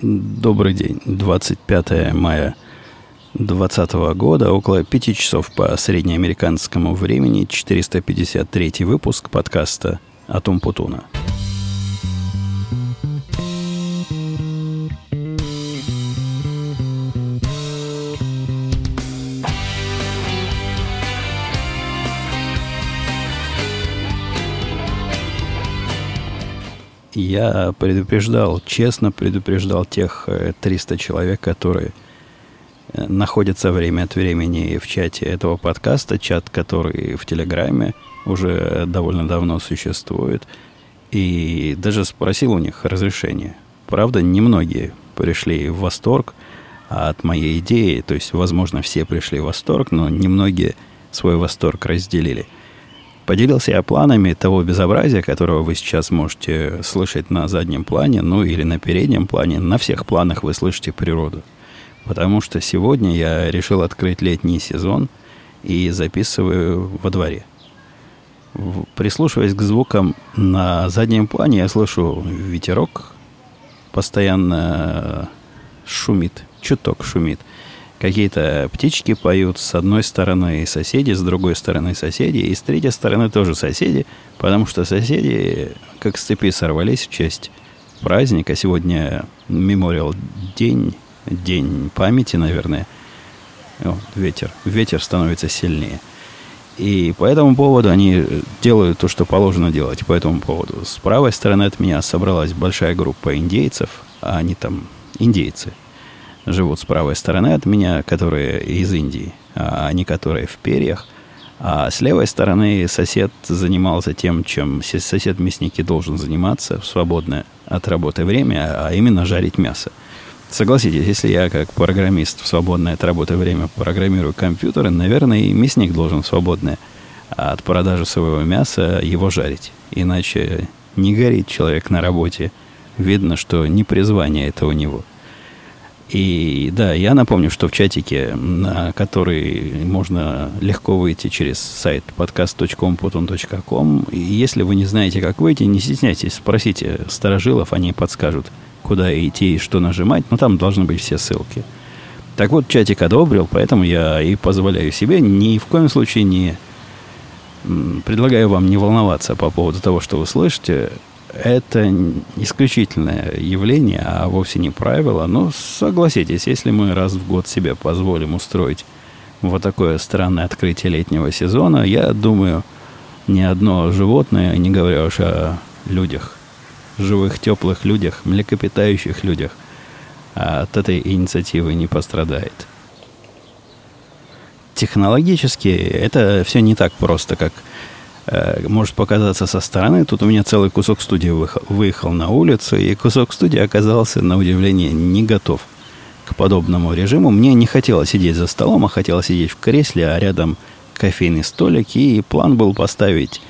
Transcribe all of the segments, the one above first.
Добрый день. 25 мая 2020 года, около 5 часов по среднеамериканскому времени, 453 выпуск подкаста «Атум Путуна». Я предупреждал, честно предупреждал тех 300 э, человек, которые э, находятся время от времени в чате этого подкаста, чат, который в Телеграме уже довольно давно существует, и даже спросил у них разрешение. Правда, немногие пришли в восторг от моей идеи, то есть, возможно, все пришли в восторг, но немногие свой восторг разделили – Поделился я планами того безобразия, которого вы сейчас можете слышать на заднем плане, ну или на переднем плане. На всех планах вы слышите природу. Потому что сегодня я решил открыть летний сезон и записываю во дворе. Прислушиваясь к звукам на заднем плане, я слышу ветерок, постоянно шумит, чуток шумит. Какие-то птички поют с одной стороны соседи, с другой стороны соседи, и с третьей стороны тоже соседи, потому что соседи как с цепи сорвались в честь праздника. Сегодня мемориал день, день памяти, наверное. О, ветер. Ветер становится сильнее. И по этому поводу они делают то, что положено делать. По этому поводу. С правой стороны от меня собралась большая группа индейцев, а они там индейцы – живут с правой стороны от меня, которые из Индии, а не которые в перьях. А с левой стороны сосед занимался тем, чем сосед мясники должен заниматься в свободное от работы время, а именно жарить мясо. Согласитесь, если я как программист в свободное от работы время программирую компьютеры, наверное, и мясник должен свободное от продажи своего мяса его жарить. Иначе не горит человек на работе. Видно, что не призвание это у него – и да, я напомню, что в чатике, на который можно легко выйти через сайт podcast.com.com, если вы не знаете, как выйти, не стесняйтесь, спросите старожилов, они подскажут, куда идти и что нажимать, но там должны быть все ссылки. Так вот, чатик одобрил, поэтому я и позволяю себе ни в коем случае не предлагаю вам не волноваться по поводу того, что вы слышите это исключительное явление, а вовсе не правило. Но согласитесь, если мы раз в год себе позволим устроить вот такое странное открытие летнего сезона, я думаю, ни одно животное, не говоря уж о людях, живых, теплых людях, млекопитающих людях, от этой инициативы не пострадает. Технологически это все не так просто, как может показаться со стороны. Тут у меня целый кусок студии выехал, выехал на улицу, и кусок студии оказался, на удивление, не готов к подобному режиму. Мне не хотелось сидеть за столом, а хотелось сидеть в кресле, а рядом кофейный столик, и план был поставить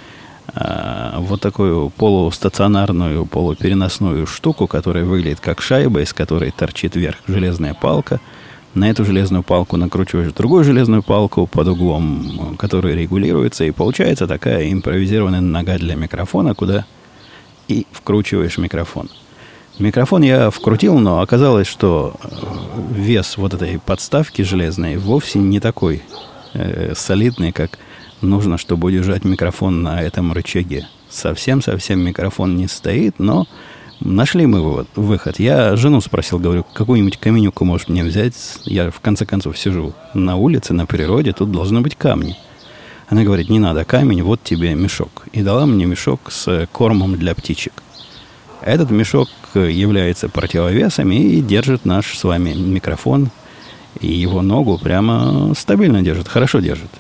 э, вот такую полустационарную, полупереносную штуку, которая выглядит как шайба, из которой торчит вверх железная палка – на эту железную палку накручиваешь другую железную палку под углом, который регулируется, и получается такая импровизированная нога для микрофона, куда и вкручиваешь микрофон. Микрофон я вкрутил, но оказалось, что э, вес вот этой подставки железной вовсе не такой э, солидный, как нужно, чтобы удержать микрофон на этом рычаге. Совсем-совсем микрофон не стоит, но Нашли мы вывод, выход. Я жену спросил, говорю, какую-нибудь каменюку можешь мне взять? Я, в конце концов, сижу на улице, на природе, тут должны быть камни. Она говорит, не надо камень, вот тебе мешок. И дала мне мешок с кормом для птичек. Этот мешок является противовесом и держит наш с вами микрофон. И его ногу прямо стабильно держит, хорошо держит.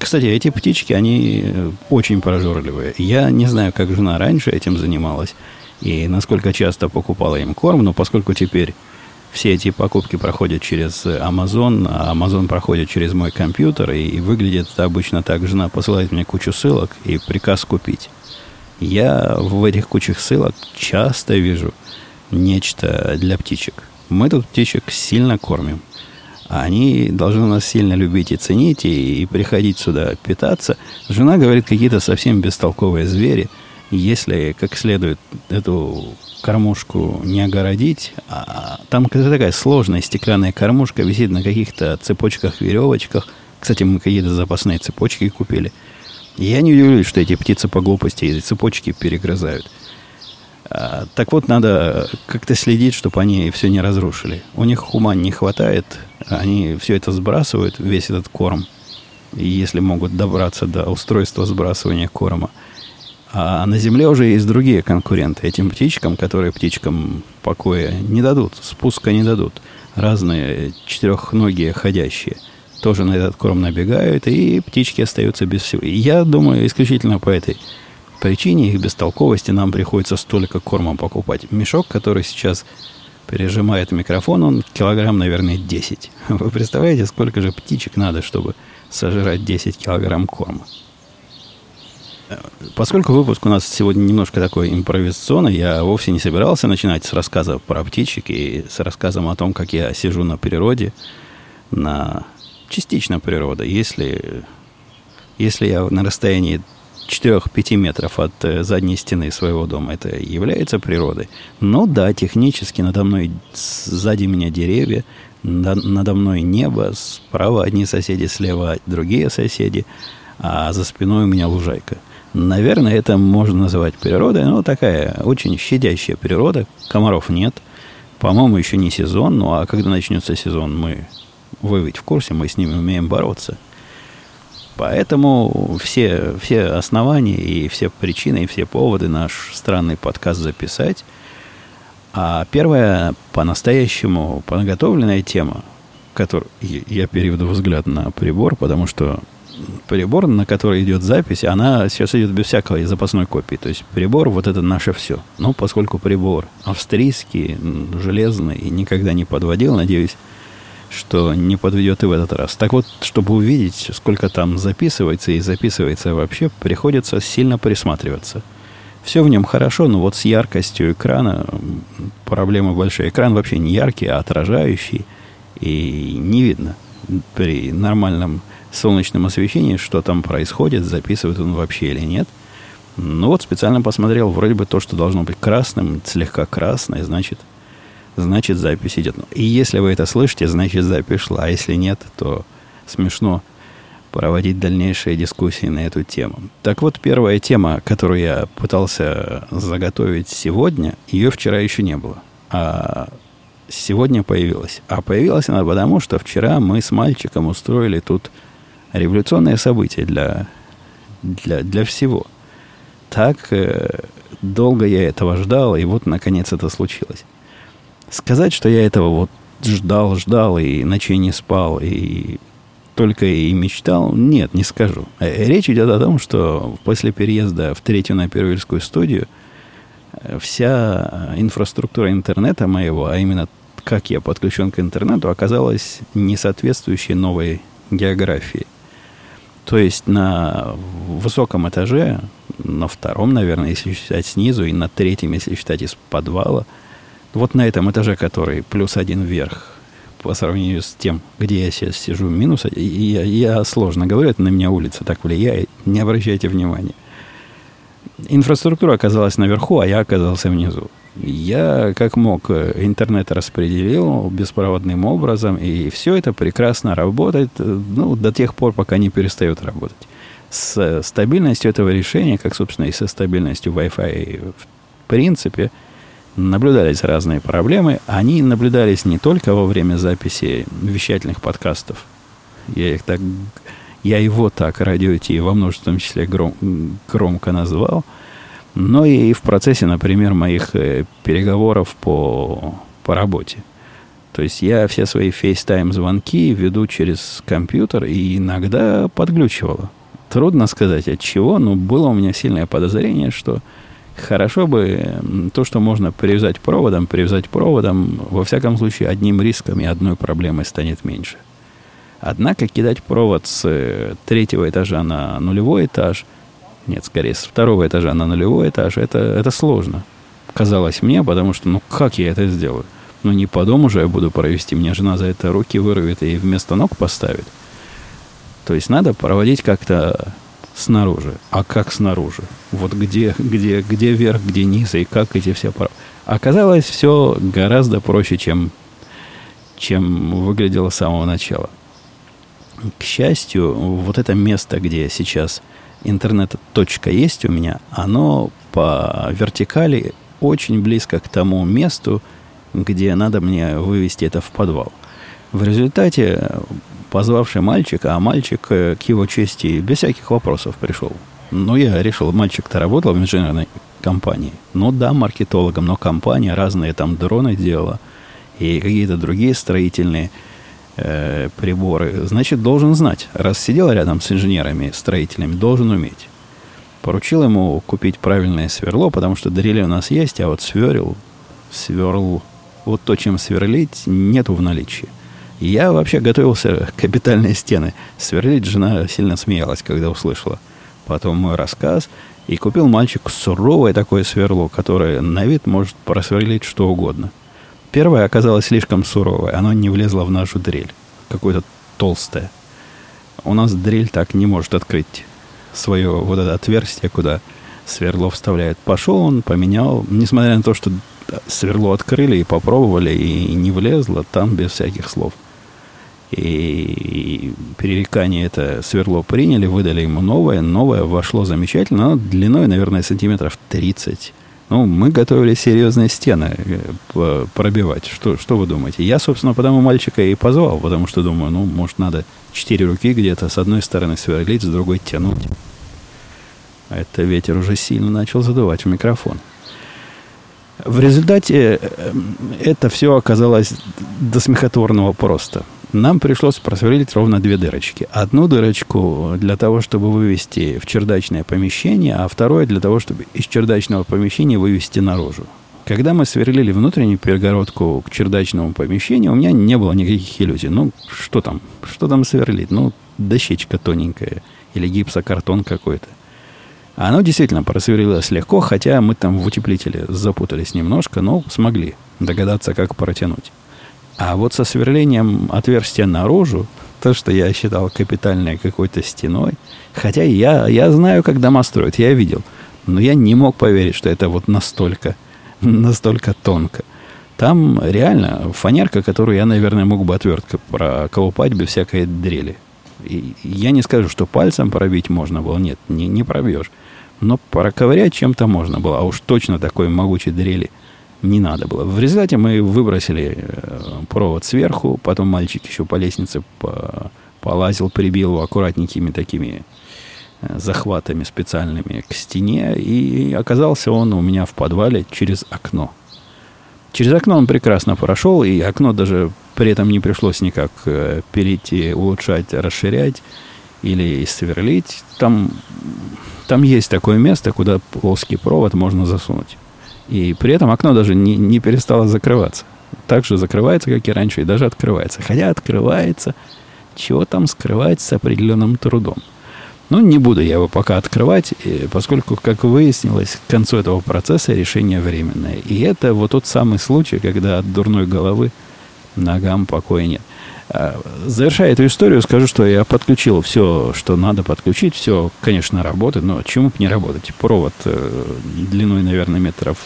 Кстати, эти птички, они очень прожорливые. Я не знаю, как жена раньше этим занималась и насколько часто покупала им корм, но поскольку теперь все эти покупки проходят через Amazon, а Amazon проходит через мой компьютер, и выглядит это обычно так. Жена посылает мне кучу ссылок и приказ купить. Я в этих кучах ссылок часто вижу нечто для птичек. Мы тут птичек сильно кормим. Они должны нас сильно любить и ценить, и, и приходить сюда питаться. Жена говорит, какие-то совсем бестолковые звери – если как следует эту кормушку не огородить, а там такая сложная стеклянная кормушка висит на каких-то цепочках, веревочках. Кстати, мы какие-то запасные цепочки купили. Я не удивлюсь, что эти птицы по глупости эти цепочки перегрызают. А, так вот, надо как-то следить, чтобы они все не разрушили. У них ума не хватает, они все это сбрасывают, весь этот корм. И если могут добраться до устройства сбрасывания корма. А на Земле уже есть другие конкуренты этим птичкам, которые птичкам покоя не дадут, спуска не дадут. Разные четырехногие ходящие тоже на этот корм набегают, и птички остаются без всего. И я думаю, исключительно по этой причине их бестолковости нам приходится столько корма покупать. Мешок, который сейчас пережимает микрофон, он килограмм, наверное, 10. Вы представляете, сколько же птичек надо, чтобы сожрать 10 килограмм корма? Поскольку выпуск у нас сегодня немножко такой импровизационный, я вовсе не собирался начинать с рассказа про птичек и с рассказом о том, как я сижу на природе, на частично природа. Если, если я на расстоянии 4-5 метров от э, задней стены своего дома, это является природой. Но да, технически надо мной, сзади меня деревья, надо мной небо, справа одни соседи, слева другие соседи, а за спиной у меня лужайка. Наверное, это можно называть природой, но такая очень щадящая природа. Комаров нет. По-моему, еще не сезон, ну а когда начнется сезон, мы, вы ведь в курсе, мы с ними умеем бороться. Поэтому все, все основания и все причины, и все поводы наш странный подкаст записать. А первая по-настоящему подготовленная тема, которую я переведу взгляд на прибор, потому что прибор, на который идет запись, она сейчас идет без всякой запасной копии. То есть прибор вот это наше все. Но поскольку прибор австрийский, железный, и никогда не подводил, надеюсь, что не подведет и в этот раз. Так вот, чтобы увидеть, сколько там записывается и записывается вообще, приходится сильно присматриваться. Все в нем хорошо, но вот с яркостью экрана проблема большая. Экран вообще не яркий, а отражающий, и не видно при нормальном солнечном освещении, что там происходит, записывает он вообще или нет. Ну вот специально посмотрел, вроде бы то, что должно быть красным, слегка красное, значит, значит запись идет. И если вы это слышите, значит запись шла. А если нет, то смешно проводить дальнейшие дискуссии на эту тему. Так вот, первая тема, которую я пытался заготовить сегодня, ее вчера еще не было. А сегодня появилась. А появилась она потому, что вчера мы с мальчиком устроили тут революционное событие для, для, для всего. Так э, долго я этого ждал, и вот, наконец, это случилось. Сказать, что я этого вот ждал, ждал, и ночей не спал, и только и мечтал, нет, не скажу. Э, речь идет о том, что после переезда в третью на Первильскую студию э, вся инфраструктура интернета моего, а именно как я подключен к интернету, оказалась не соответствующей новой географии. То есть на высоком этаже, на втором, наверное, если считать снизу, и на третьем, если считать из подвала – вот на этом этаже, который плюс один вверх, по сравнению с тем, где я сейчас сижу, минус, я, я сложно говорю, это на меня улица так влияет, не обращайте внимания. Инфраструктура оказалась наверху, а я оказался внизу. Я, как мог, интернет распределил беспроводным образом, и все это прекрасно работает ну, до тех пор, пока не перестает работать. С стабильностью этого решения, как, собственно, и со стабильностью Wi-Fi в принципе – наблюдались разные проблемы. Они наблюдались не только во время записи вещательных подкастов. Я их так, я его так радио Ти во множественном числе гром, громко назвал, но и в процессе, например, моих э, переговоров по, по работе. То есть я все свои FaceTime звонки веду через компьютер и иногда подглючивало. Трудно сказать от чего, но было у меня сильное подозрение, что Хорошо бы то, что можно привязать проводом, привязать проводом, во всяком случае, одним риском и одной проблемой станет меньше. Однако кидать провод с э, третьего этажа на нулевой этаж, нет, скорее, с второго этажа на нулевой этаж, это, это сложно. Казалось мне, потому что, ну, как я это сделаю? Ну, не по дому же я буду провести, мне жена за это руки вырвет и вместо ног поставит. То есть надо проводить как-то снаружи. А как снаружи? Вот где, где, где верх, где низ, и как эти все... Оказалось, все гораздо проще, чем, чем выглядело с самого начала. К счастью, вот это место, где сейчас интернет-точка есть у меня, оно по вертикали очень близко к тому месту, где надо мне вывести это в подвал. В результате позвавший мальчика, а мальчик, э, к его чести, без всяких вопросов пришел. Ну, я решил, мальчик-то работал в инженерной компании. Ну да, маркетологом, но компания разные там дроны делала и какие-то другие строительные э, приборы. Значит, должен знать. Раз сидел рядом с инженерами, строителями, должен уметь. Поручил ему купить правильное сверло, потому что дрели у нас есть, а вот сверл, сверл, вот то, чем сверлить, нету в наличии. Я вообще готовился капитальные стены сверлить. Жена сильно смеялась, когда услышала потом мой рассказ. И купил мальчик суровое такое сверло, которое на вид может просверлить что угодно. Первое оказалось слишком суровое. Оно не влезло в нашу дрель. Какое-то толстое. У нас дрель так не может открыть свое вот это отверстие, куда сверло вставляет. Пошел он, поменял. Несмотря на то, что сверло открыли и попробовали, и не влезло, там без всяких слов – и перерекание это сверло приняли, выдали ему новое. Новое вошло замечательно, оно длиной, наверное, сантиметров 30. Ну, мы готовили серьезные стены э, пробивать. Что, что вы думаете? Я, собственно, потому мальчика и позвал, потому что думаю, ну, может, надо четыре руки где-то с одной стороны сверлить, с другой тянуть. Это ветер уже сильно начал задувать в микрофон. В результате э, это все оказалось до смехотворного просто – нам пришлось просверлить ровно две дырочки. Одну дырочку для того, чтобы вывести в чердачное помещение, а второе для того, чтобы из чердачного помещения вывести наружу. Когда мы сверлили внутреннюю перегородку к чердачному помещению, у меня не было никаких иллюзий. Ну, что там? Что там сверлить? Ну, дощечка тоненькая или гипсокартон какой-то. Оно действительно просверлилось легко, хотя мы там в утеплителе запутались немножко, но смогли догадаться, как протянуть. А вот со сверлением отверстия наружу, то, что я считал капитальной какой-то стеной, хотя я, я знаю, как дома строят, я видел, но я не мог поверить, что это вот настолько, настолько тонко. Там реально фанерка, которую я, наверное, мог бы отверткой проколупать без всякой дрели. И я не скажу, что пальцем пробить можно было. Нет, не, не пробьешь. Но проковырять чем-то можно было. А уж точно такой могучей дрели – не надо было. В результате мы выбросили э, провод сверху, потом мальчик еще по лестнице полазил, прибил его аккуратненькими такими э, захватами специальными к стене, и оказался он у меня в подвале через окно. Через окно он прекрасно прошел, и окно даже при этом не пришлось никак э, перейти, улучшать, расширять или сверлить. Там, там есть такое место, куда плоский провод можно засунуть. И при этом окно даже не, не перестало закрываться. Так же закрывается, как и раньше, и даже открывается. Хотя открывается, чего там скрывается с определенным трудом. Ну, не буду я его пока открывать, поскольку, как выяснилось, к концу этого процесса решение временное. И это вот тот самый случай, когда от дурной головы ногам покоя нет. А, завершая эту историю, скажу, что я подключил все, что надо подключить. Все, конечно, работает, но чему бы не работать? Провод э, длиной, наверное, метров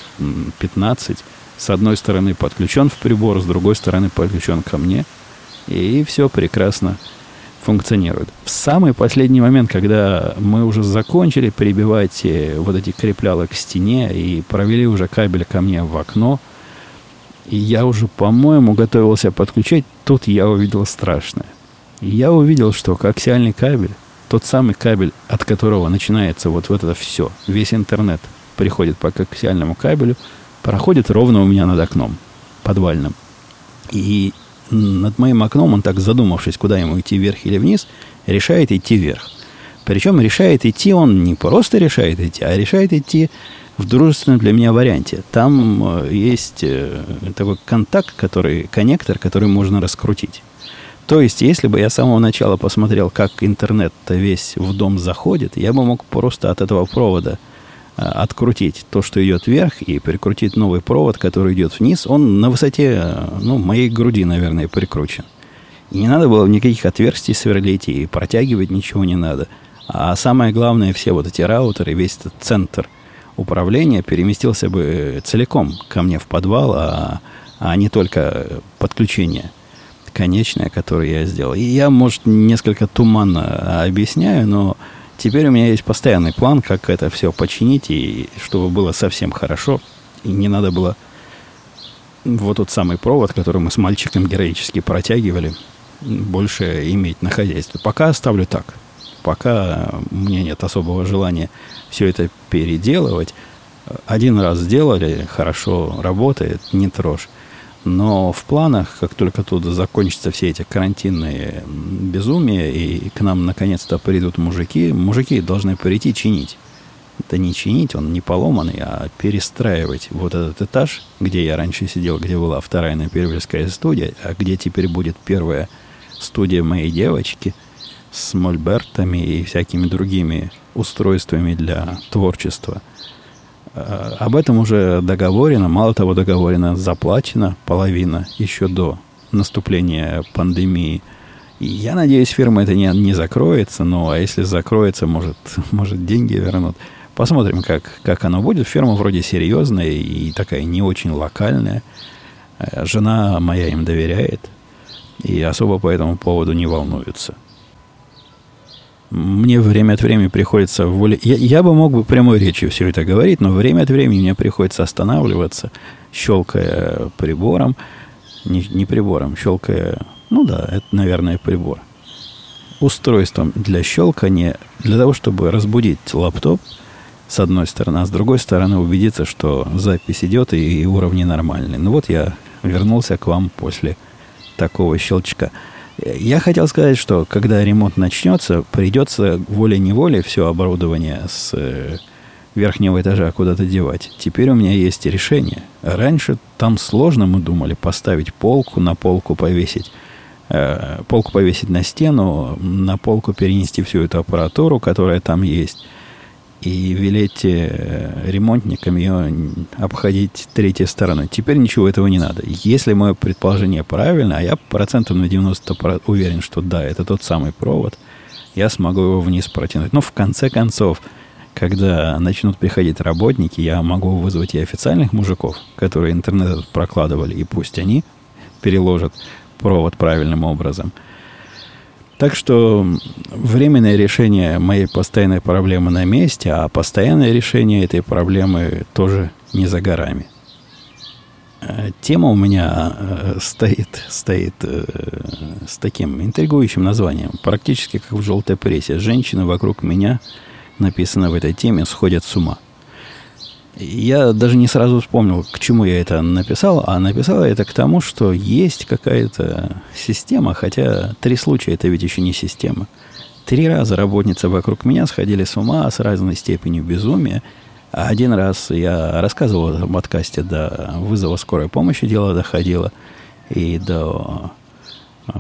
15. С одной стороны подключен в прибор, с другой стороны подключен ко мне. И все прекрасно функционирует. В самый последний момент, когда мы уже закончили прибивать э, вот эти креплялы к стене и провели уже кабель ко мне в окно – и я уже, по-моему, готовился подключать. Тут я увидел страшное. я увидел, что коаксиальный кабель, тот самый кабель, от которого начинается вот, вот это все, весь интернет приходит по коаксиальному кабелю, проходит ровно у меня над окном подвальным. И над моим окном он так задумавшись, куда ему идти вверх или вниз, решает идти вверх. Причем решает идти он не просто решает идти, а решает идти в дружественном для меня варианте. Там э, есть э, такой контакт, который, коннектор, который можно раскрутить. То есть, если бы я с самого начала посмотрел, как интернет-то весь в дом заходит, я бы мог просто от этого провода э, открутить то, что идет вверх, и прикрутить новый провод, который идет вниз. Он на высоте ну, моей груди, наверное, прикручен. И не надо было никаких отверстий сверлить и протягивать ничего не надо. А самое главное, все вот эти раутеры, весь этот центр управления переместился бы целиком ко мне в подвал, а, а не только подключение конечное, которое я сделал. И я, может, несколько туманно объясняю, но теперь у меня есть постоянный план, как это все починить, и чтобы было совсем хорошо, и не надо было вот тот самый провод, который мы с мальчиком героически протягивали, больше иметь на хозяйстве. Пока оставлю так. Пока у меня нет особого желания все это переделывать. Один раз сделали, хорошо работает, не трожь. Но в планах, как только тут закончатся все эти карантинные безумия, и к нам наконец-то придут мужики, мужики должны прийти чинить это не чинить, он не поломанный, а перестраивать вот этот этаж, где я раньше сидел, где была вторая напервельская студия, а где теперь будет первая студия моей девочки с мольбертами и всякими другими устройствами для творчества. А, об этом уже договорено, мало того, договорено, заплачено половина еще до наступления пандемии. Я надеюсь, фирма это не, не закроется, но а если закроется, может, может деньги вернут. Посмотрим, как, как оно будет. Ферма вроде серьезная и такая не очень локальная. Э, жена моя им доверяет и особо по этому поводу не волнуется. Мне время от времени приходится воле... Я, я бы мог бы прямой речью все это говорить, но время от времени мне приходится останавливаться, щелкая прибором. Не, не прибором, щелкая... Ну да, это, наверное, прибор. Устройством для щелкания, для того, чтобы разбудить лаптоп – с одной стороны, а с другой стороны убедиться, что запись идет и, и уровни нормальные. Ну вот я вернулся к вам после такого щелчка. Я хотел сказать, что когда ремонт начнется, придется волей-неволей все оборудование с э, верхнего этажа куда-то девать. Теперь у меня есть решение. Раньше там сложно, мы думали, поставить полку, на полку повесить э, полку повесить на стену, на полку перенести всю эту аппаратуру, которая там есть – и велеть э, ремонтникам ее обходить третьей стороной. Теперь ничего этого не надо. Если мое предположение правильно, а я процентов на 90 уверен, что да, это тот самый провод, я смогу его вниз протянуть. Но в конце концов, когда начнут приходить работники, я могу вызвать и официальных мужиков, которые интернет прокладывали, и пусть они переложат провод правильным образом – так что временное решение моей постоянной проблемы на месте, а постоянное решение этой проблемы тоже не за горами. Э, тема у меня э, стоит, стоит э, с таким интригующим названием, практически как в желтой прессе. Женщины вокруг меня, написано в этой теме, сходят с ума – я даже не сразу вспомнил, к чему я это написал, а написал это к тому, что есть какая-то система, хотя три случая это ведь еще не система. Три раза работницы вокруг меня сходили с ума с разной степенью безумия. А один раз я рассказывал в подкасте до вызова скорой помощи, дело доходило, и до э,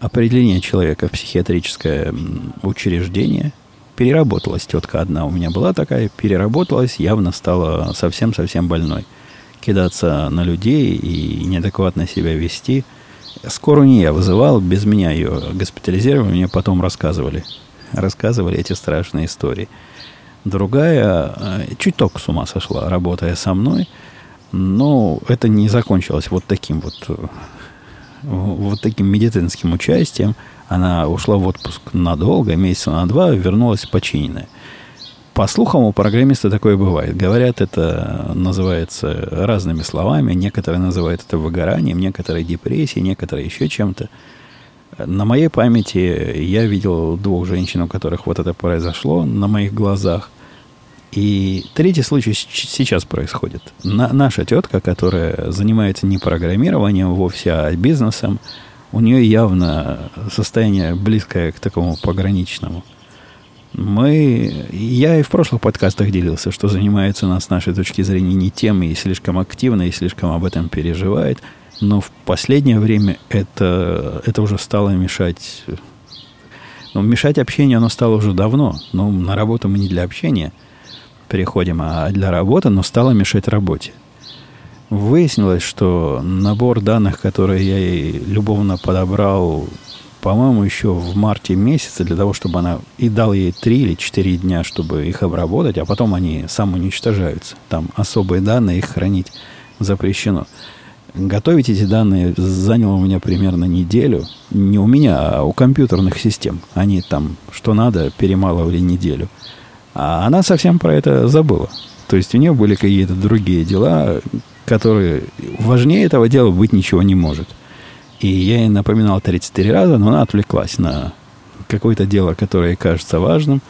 определения человека в психиатрическое учреждение – переработалась тетка одна у меня была такая, переработалась, явно стала совсем-совсем больной. Кидаться на людей и неадекватно себя вести. Скорую не я вызывал, без меня ее госпитализировали, мне потом рассказывали. Рассказывали эти страшные истории. Другая э, чуть только с ума сошла, работая со мной. Но это не закончилось вот таким вот э, вот таким медицинским участием. Она ушла в отпуск надолго, месяца на два, вернулась починенная. По слухам, у программиста такое бывает. Говорят, это называется разными словами. Некоторые называют это выгоранием, некоторые депрессией, некоторые еще чем-то. На моей памяти я видел двух женщин, у которых вот это произошло на моих глазах. И третий случай сейчас происходит. На, наша тетка, которая занимается не программированием вовсе, а бизнесом, у нее явно состояние близкое к такому пограничному. Мы, я и в прошлых подкастах делился, что занимается нас с нашей точки зрения не тем и слишком активно, и слишком об этом переживает. Но в последнее время это, это уже стало мешать. Ну, мешать общению оно стало уже давно. Но на работу мы не для общения переходим, а для работы, но стало мешать работе. Выяснилось, что набор данных, которые я ей любовно подобрал по-моему, еще в марте месяце для того, чтобы она и дал ей 3 или 4 дня, чтобы их обработать, а потом они самоуничтожаются. Там особые данные, их хранить запрещено. Готовить эти данные заняло у меня примерно неделю. Не у меня, а у компьютерных систем. Они там, что надо, перемалывали неделю. А она совсем про это забыла. То есть у нее были какие-то другие дела, которые важнее этого дела быть ничего не может. И я ей напоминал 33 раза, но она отвлеклась на какое-то дело, которое ей кажется важным.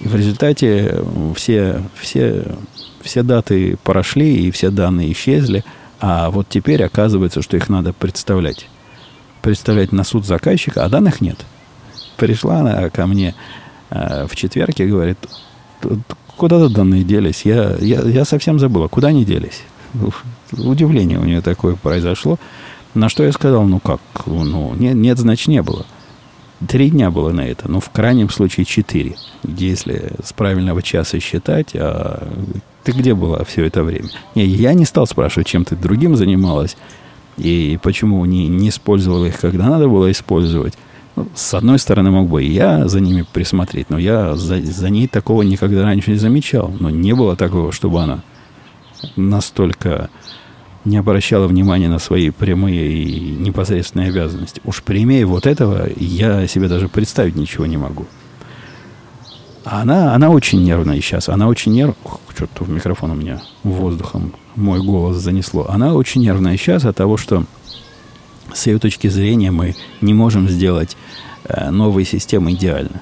И в результате все, все, все даты прошли, и все данные исчезли. А вот теперь оказывается, что их надо представлять. Представлять на суд заказчика, а данных нет. Пришла она ко мне э, в четверг и говорит, куда-то данные делись. Я, я, я совсем забыла, куда они делись. Удивление у нее такое произошло. На что я сказал, ну как, ну нет, нет значит не было. Три дня было на это, ну в крайнем случае четыре, если с правильного часа считать. А ты где была все это время? Не, я не стал спрашивать, чем ты другим занималась и почему не, не использовала их, когда надо было использовать. Ну, с одной стороны, мог бы и я за ними присмотреть, но я за, за ней такого никогда раньше не замечал. Но не было такого, чтобы она настолько не обращала внимания на свои прямые и непосредственные обязанности. Уж прямее вот этого я себе даже представить ничего не могу. А она, она очень нервная сейчас. Она очень нервная. Что-то в микрофон у меня воздухом мой голос занесло. Она очень нервная сейчас от того, что с ее точки зрения мы не можем сделать э, новые системы идеально.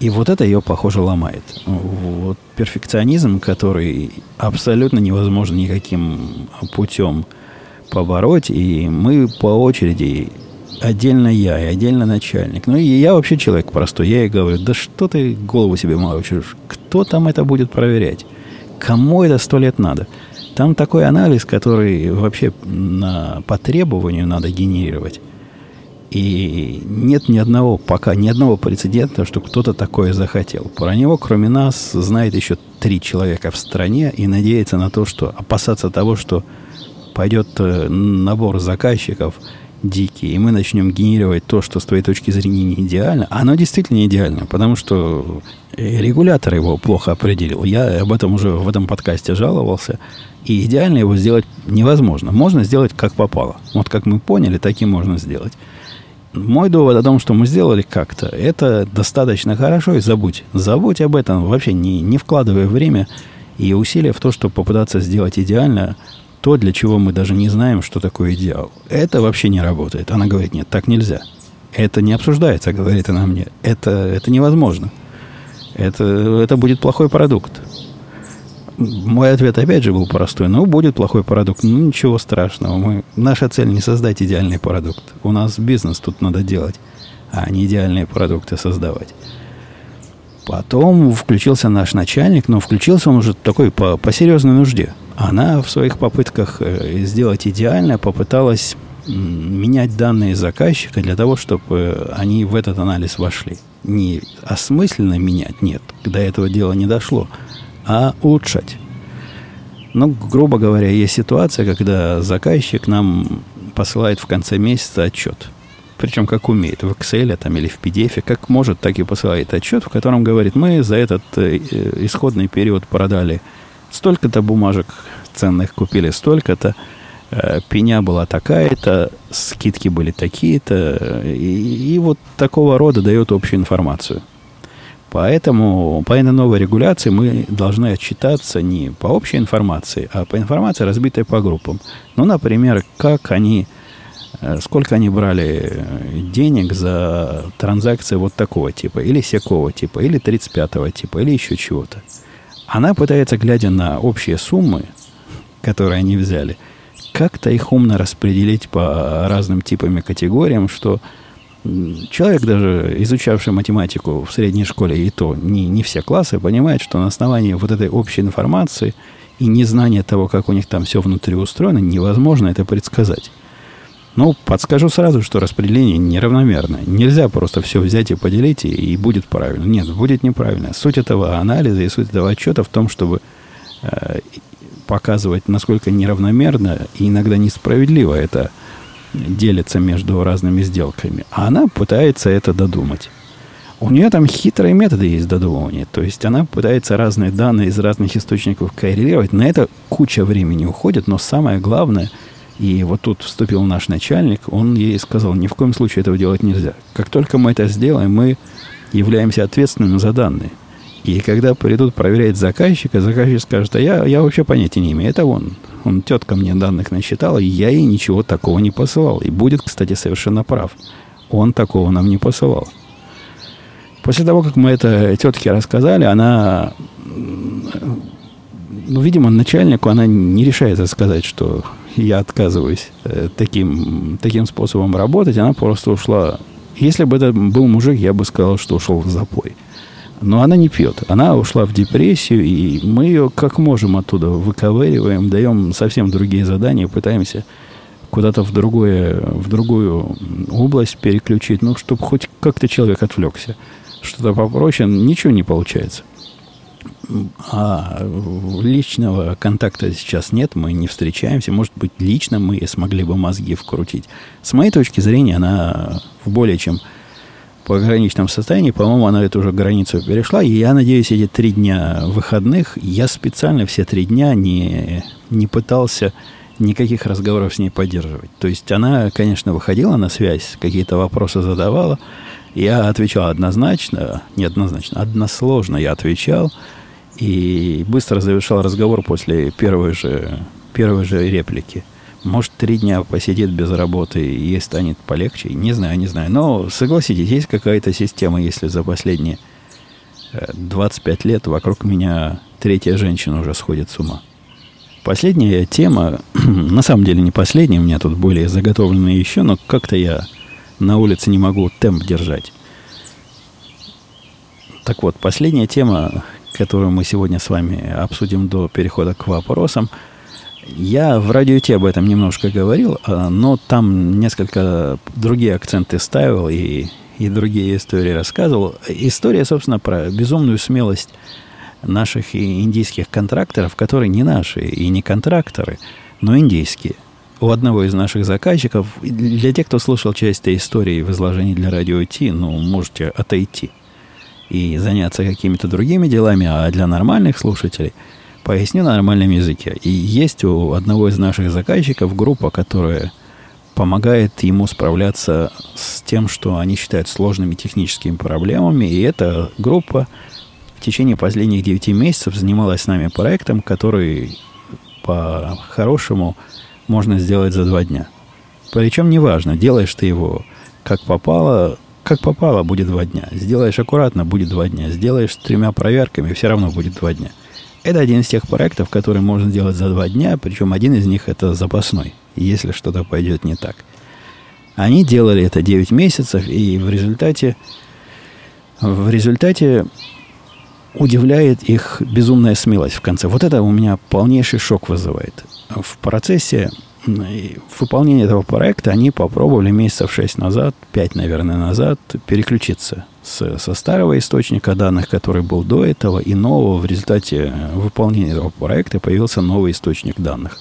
И вот это ее, похоже, ломает. Вот перфекционизм, который абсолютно невозможно никаким путем побороть, и мы по очереди, отдельно я и отдельно начальник. Ну и я вообще человек простой. Я ей говорю, да что ты голову себе морочишь? Кто там это будет проверять? Кому это сто лет надо? Там такой анализ, который вообще на, по требованию надо генерировать. И нет ни одного, пока ни одного прецедента, что кто-то такое захотел. Про него, кроме нас, знает еще три человека в стране и надеется на то, что опасаться того, что пойдет э, набор заказчиков дикий, и мы начнем генерировать то, что с твоей точки зрения не идеально, оно действительно не идеально, потому что регулятор его плохо определил. Я об этом уже в этом подкасте жаловался. И идеально его сделать невозможно. Можно сделать как попало. Вот как мы поняли, так и можно сделать мой довод о том, что мы сделали как-то, это достаточно хорошо, и забудь. Забудь об этом, вообще не, не вкладывая время и усилия в то, чтобы попытаться сделать идеально то, для чего мы даже не знаем, что такое идеал. Это вообще не работает. Она говорит, нет, так нельзя. Это не обсуждается, говорит она мне. Это, это невозможно. Это, это будет плохой продукт. Мой ответ опять же был простой. Ну, будет плохой продукт. Ну, ничего страшного. Мы, наша цель не создать идеальный продукт. У нас бизнес тут надо делать, а не идеальные продукты создавать. Потом включился наш начальник, но включился он уже такой по, по серьезной нужде. Она в своих попытках э, сделать идеально попыталась менять данные заказчика для того, чтобы э, они в этот анализ вошли. Не осмысленно менять, нет, до этого дела не дошло – а улучшать. Ну, грубо говоря, есть ситуация, когда заказчик нам посылает в конце месяца отчет. Причем как умеет, в Excel там, или в PDF, как может, так и посылает отчет, в котором говорит, мы за этот э, исходный период продали столько-то бумажек ценных, купили столько-то, э, пеня была такая-то, скидки были такие-то, и, и вот такого рода дает общую информацию. Поэтому по этой новой регуляции мы должны отчитаться не по общей информации, а по информации, разбитой по группам. Ну, например, как они, э, сколько они брали денег за транзакции вот такого типа, или секого типа, или 35-го типа, или еще чего-то. Она пытается, глядя на общие суммы, которые они взяли, как-то их умно распределить по разным типам и категориям, что человек, даже изучавший математику в средней школе, и то не, не все классы, понимает, что на основании вот этой общей информации и незнания того, как у них там все внутри устроено, невозможно это предсказать. Ну, подскажу сразу, что распределение неравномерное. Нельзя просто все взять и поделить, и, и будет правильно. Нет, будет неправильно. Суть этого анализа и суть этого отчета в том, чтобы э, показывать, насколько неравномерно и иногда несправедливо это делится между разными сделками. А она пытается это додумать. У нее там хитрые методы есть додумывания. То есть она пытается разные данные из разных источников коррелировать. На это куча времени уходит, но самое главное, и вот тут вступил наш начальник, он ей сказал, ни в коем случае этого делать нельзя. Как только мы это сделаем, мы являемся ответственными за данные. И когда придут проверять заказчика, заказчик скажет, а я, я вообще понятия не имею. Это он. Он тетка мне данных насчитала, и я ей ничего такого не посылал. И будет, кстати, совершенно прав. Он такого нам не посылал. После того, как мы это тетке рассказали, она, ну, видимо, начальнику она не решается сказать, что я отказываюсь э, таким, таким способом работать. Она просто ушла. Если бы это был мужик, я бы сказал, что ушел в запой. Но она не пьет. Она ушла в депрессию, и мы ее как можем оттуда выковыриваем, даем совсем другие задания, пытаемся куда-то в, другое, в другую область переключить, ну, чтобы хоть как-то человек отвлекся. Что-то попроще, ничего не получается. А личного контакта сейчас нет, мы не встречаемся. Может быть, лично мы смогли бы мозги вкрутить. С моей точки зрения, она в более чем пограничном состоянии. По-моему, она эту уже границу перешла. И я надеюсь, эти три дня выходных, я специально все три дня не, не пытался никаких разговоров с ней поддерживать. То есть она, конечно, выходила на связь, какие-то вопросы задавала. Я отвечал однозначно, не однозначно, односложно я отвечал. И быстро завершал разговор после первой же, первой же реплики. Может, три дня посидит без работы, и ей станет полегче. Не знаю, не знаю. Но согласитесь, есть какая-то система, если за последние 25 э, лет вокруг меня третья женщина уже сходит с ума. Последняя тема, на самом деле не последняя, у меня тут более заготовленные еще, но как-то я на улице не могу темп держать. Так вот, последняя тема, которую мы сегодня с вами обсудим до перехода к вопросам – я в радио Ти об этом немножко говорил, а, но там несколько другие акценты ставил и, и другие истории рассказывал. История, собственно, про безумную смелость наших индийских контракторов, которые не наши и не контракторы, но индийские. У одного из наших заказчиков, для тех, кто слушал часть этой истории в изложении для радио Ти, ну, можете отойти и заняться какими-то другими делами, а для нормальных слушателей – Поясню на нормальном языке. И есть у одного из наших заказчиков группа, которая помогает ему справляться с тем, что они считают сложными техническими проблемами. И эта группа в течение последних 9 месяцев занималась с нами проектом, который по-хорошему можно сделать за два дня. Причем неважно, делаешь ты его как попало, как попало, будет два дня. Сделаешь аккуратно, будет два дня. Сделаешь с тремя проверками, все равно будет два дня. Это один из тех проектов, которые можно сделать за два дня, причем один из них это запасной, если что-то пойдет не так. Они делали это 9 месяцев, и в результате, в результате удивляет их безумная смелость в конце. Вот это у меня полнейший шок вызывает. В процессе выполнения этого проекта они попробовали месяцев 6 назад, 5, наверное, назад переключиться с, со старого источника данных, который был до этого, и нового в результате выполнения этого проекта появился новый источник данных.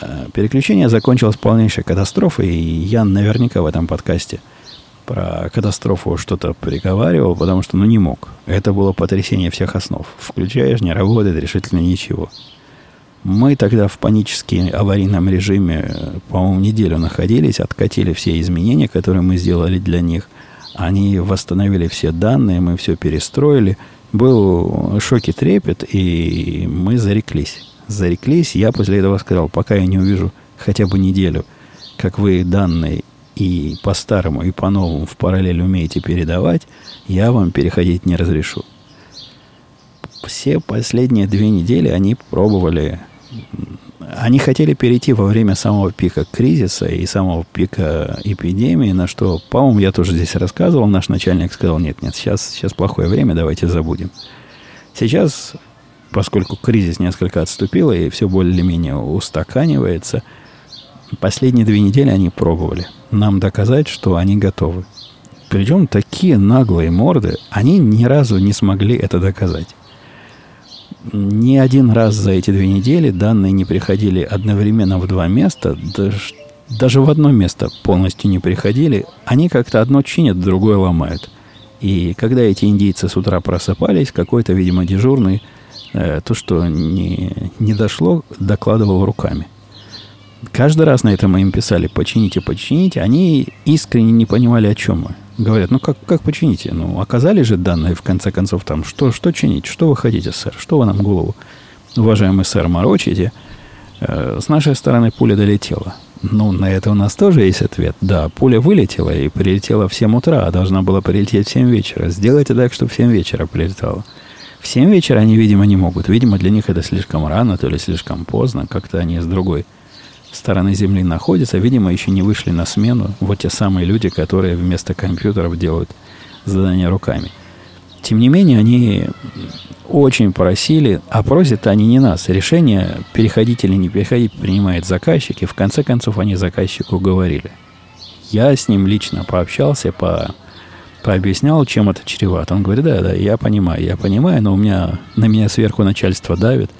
Э, переключение закончилось полнейшей катастрофой, и я наверняка в этом подкасте про катастрофу что-то приговаривал, потому что ну не мог. Это было потрясение всех основ. Включаешь, не работает решительно ничего. Мы тогда в панически аварийном режиме, по-моему, неделю находились, откатили все изменения, которые мы сделали для них – они восстановили все данные, мы все перестроили. Был шок и трепет, и мы зареклись. Зареклись. Я после этого сказал, пока я не увижу хотя бы неделю, как вы данные и по-старому, и по-новому в параллель умеете передавать, я вам переходить не разрешу. Все последние две недели они пробовали они хотели перейти во время самого пика кризиса и самого пика эпидемии, на что, по-моему, я тоже здесь рассказывал. Наш начальник сказал, нет, нет, сейчас, сейчас плохое время, давайте забудем. Сейчас, поскольку кризис несколько отступил и все более-менее устаканивается, последние две недели они пробовали нам доказать, что они готовы. Причем такие наглые морды, они ни разу не смогли это доказать ни один раз за эти две недели данные не приходили одновременно в два места. Да даже в одно место полностью не приходили. Они как-то одно чинят, другое ломают. И когда эти индейцы с утра просыпались, какой-то, видимо, дежурный э, то, что не, не дошло, докладывал руками. Каждый раз на этом мы им писали «почините, почините». Они искренне не понимали, о чем мы. Говорят, ну как, как почините? Ну, оказали же данные, в конце концов, там, что, что чинить? Что вы хотите, сэр? Что вы нам голову, уважаемый сэр, морочите? Э, с нашей стороны пуля долетела. Ну, на это у нас тоже есть ответ. Да, пуля вылетела и прилетела в 7 утра, а должна была прилететь в 7 вечера. Сделайте так, чтобы в 7 вечера прилетала. В 7 вечера они, видимо, не могут. Видимо, для них это слишком рано, то ли слишком поздно. Как-то они с другой стороны Земли находятся. Видимо, еще не вышли на смену вот те самые люди, которые вместо компьютеров делают задания руками. Тем не менее, они очень просили, а просят они не нас. Решение, переходить или не переходить, принимает заказчик, и в конце концов они заказчику говорили. Я с ним лично пообщался, по, пообъяснял, чем это чревато. Он говорит, да, да, я понимаю, я понимаю, но у меня, на меня сверху начальство давит.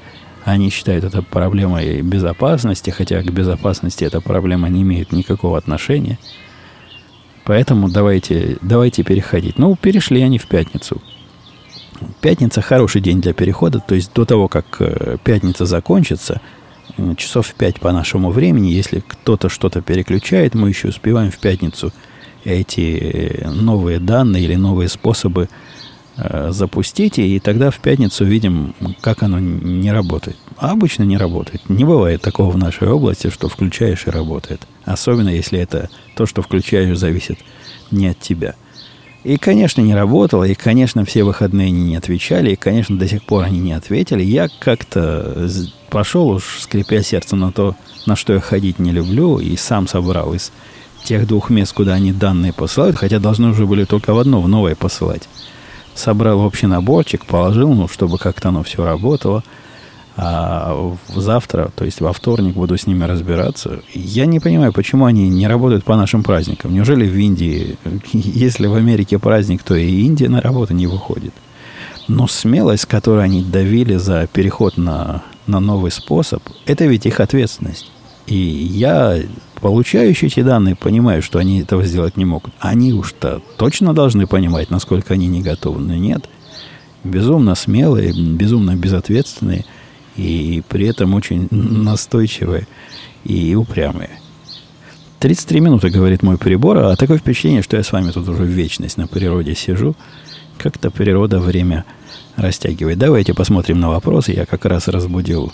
Они считают это проблемой безопасности, хотя к безопасности эта проблема не имеет никакого отношения. Поэтому давайте, давайте переходить. Ну, перешли они в пятницу. Пятница хороший день для перехода, то есть до того, как э, пятница закончится, э, часов в пять по нашему времени, если кто-то что-то переключает, мы еще успеваем в пятницу эти э, новые данные или новые способы запустить, и тогда в пятницу видим, как оно не работает. А обычно не работает. Не бывает такого в нашей области, что включаешь и работает. Особенно если это то, что включаешь, зависит не от тебя – и, конечно, не работало, и, конечно, все выходные они не отвечали, и, конечно, до сих пор они не ответили. Я как-то пошел уж, скрипя сердце на то, на что я ходить не люблю, и сам собрал из тех двух мест, куда они данные посылают, хотя должны уже были только в одно, в новое посылать. Собрал общий наборчик, положил, ну, чтобы как-то оно все работало – а завтра, то есть во вторник, буду с ними разбираться. Я не понимаю, почему они не работают по нашим праздникам. Неужели в Индии, если в Америке праздник, то и Индия на работу не выходит? Но смелость, с которой они давили за переход на, на новый способ, это ведь их ответственность. И я, получающий эти данные, понимаю, что они этого сделать не могут. Они уж-то точно должны понимать, насколько они не готовы. Но нет. Безумно смелые, безумно безответственные – и при этом очень настойчивые и упрямые. 33 минуты, говорит мой прибор, а такое впечатление, что я с вами тут уже вечность на природе сижу. Как-то природа время растягивает. Давайте посмотрим на вопросы. Я как раз разбудил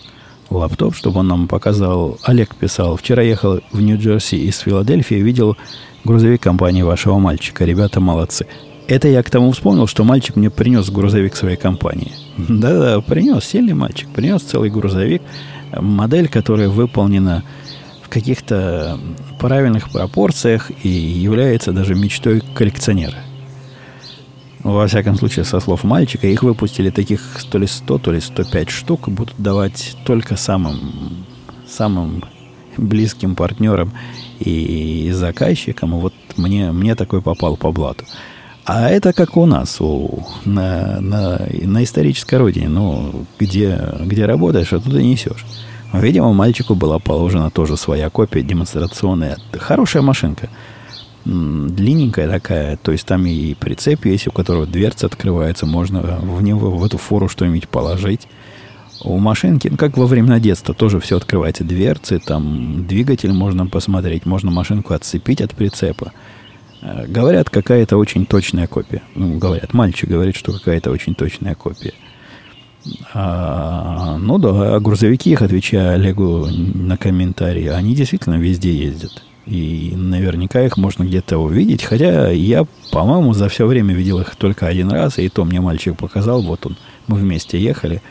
лаптоп, чтобы он нам показал. Олег писал, вчера ехал в Нью-Джерси из Филадельфии, видел грузовик компании вашего мальчика. Ребята молодцы. Это я к тому вспомнил, что мальчик мне принес грузовик своей компании. Да-да, принес, сильный мальчик, принес целый грузовик. Модель, которая выполнена в каких-то правильных пропорциях и является даже мечтой коллекционера. Во всяком случае, со слов мальчика, их выпустили таких то ли 100, то ли 105 штук, будут давать только самым, самым близким партнерам и заказчикам. вот мне, мне такой попал по блату. А это как у нас, у, на, на, на исторической родине, ну, где, где работаешь, а туда несешь. Видимо, мальчику была положена тоже своя копия демонстрационная. Хорошая машинка. Длинненькая такая, то есть там и прицеп есть, у которого дверца открывается, можно в него, в эту фору что-нибудь положить. У машинки, ну, как во времена детства, тоже все открывается. Дверцы, там двигатель можно посмотреть, можно машинку отцепить от прицепа. Э, говорят, какая-то очень точная копия. Ну, говорят, мальчик говорит, что какая-то очень точная копия. А, ну да, а грузовики их, отвечая Олегу на комментарии, они действительно везде ездят. И наверняка их можно где-то увидеть. Хотя я, по-моему, за все время видел их только один раз. И то мне мальчик показал. Вот он, мы вместе ехали.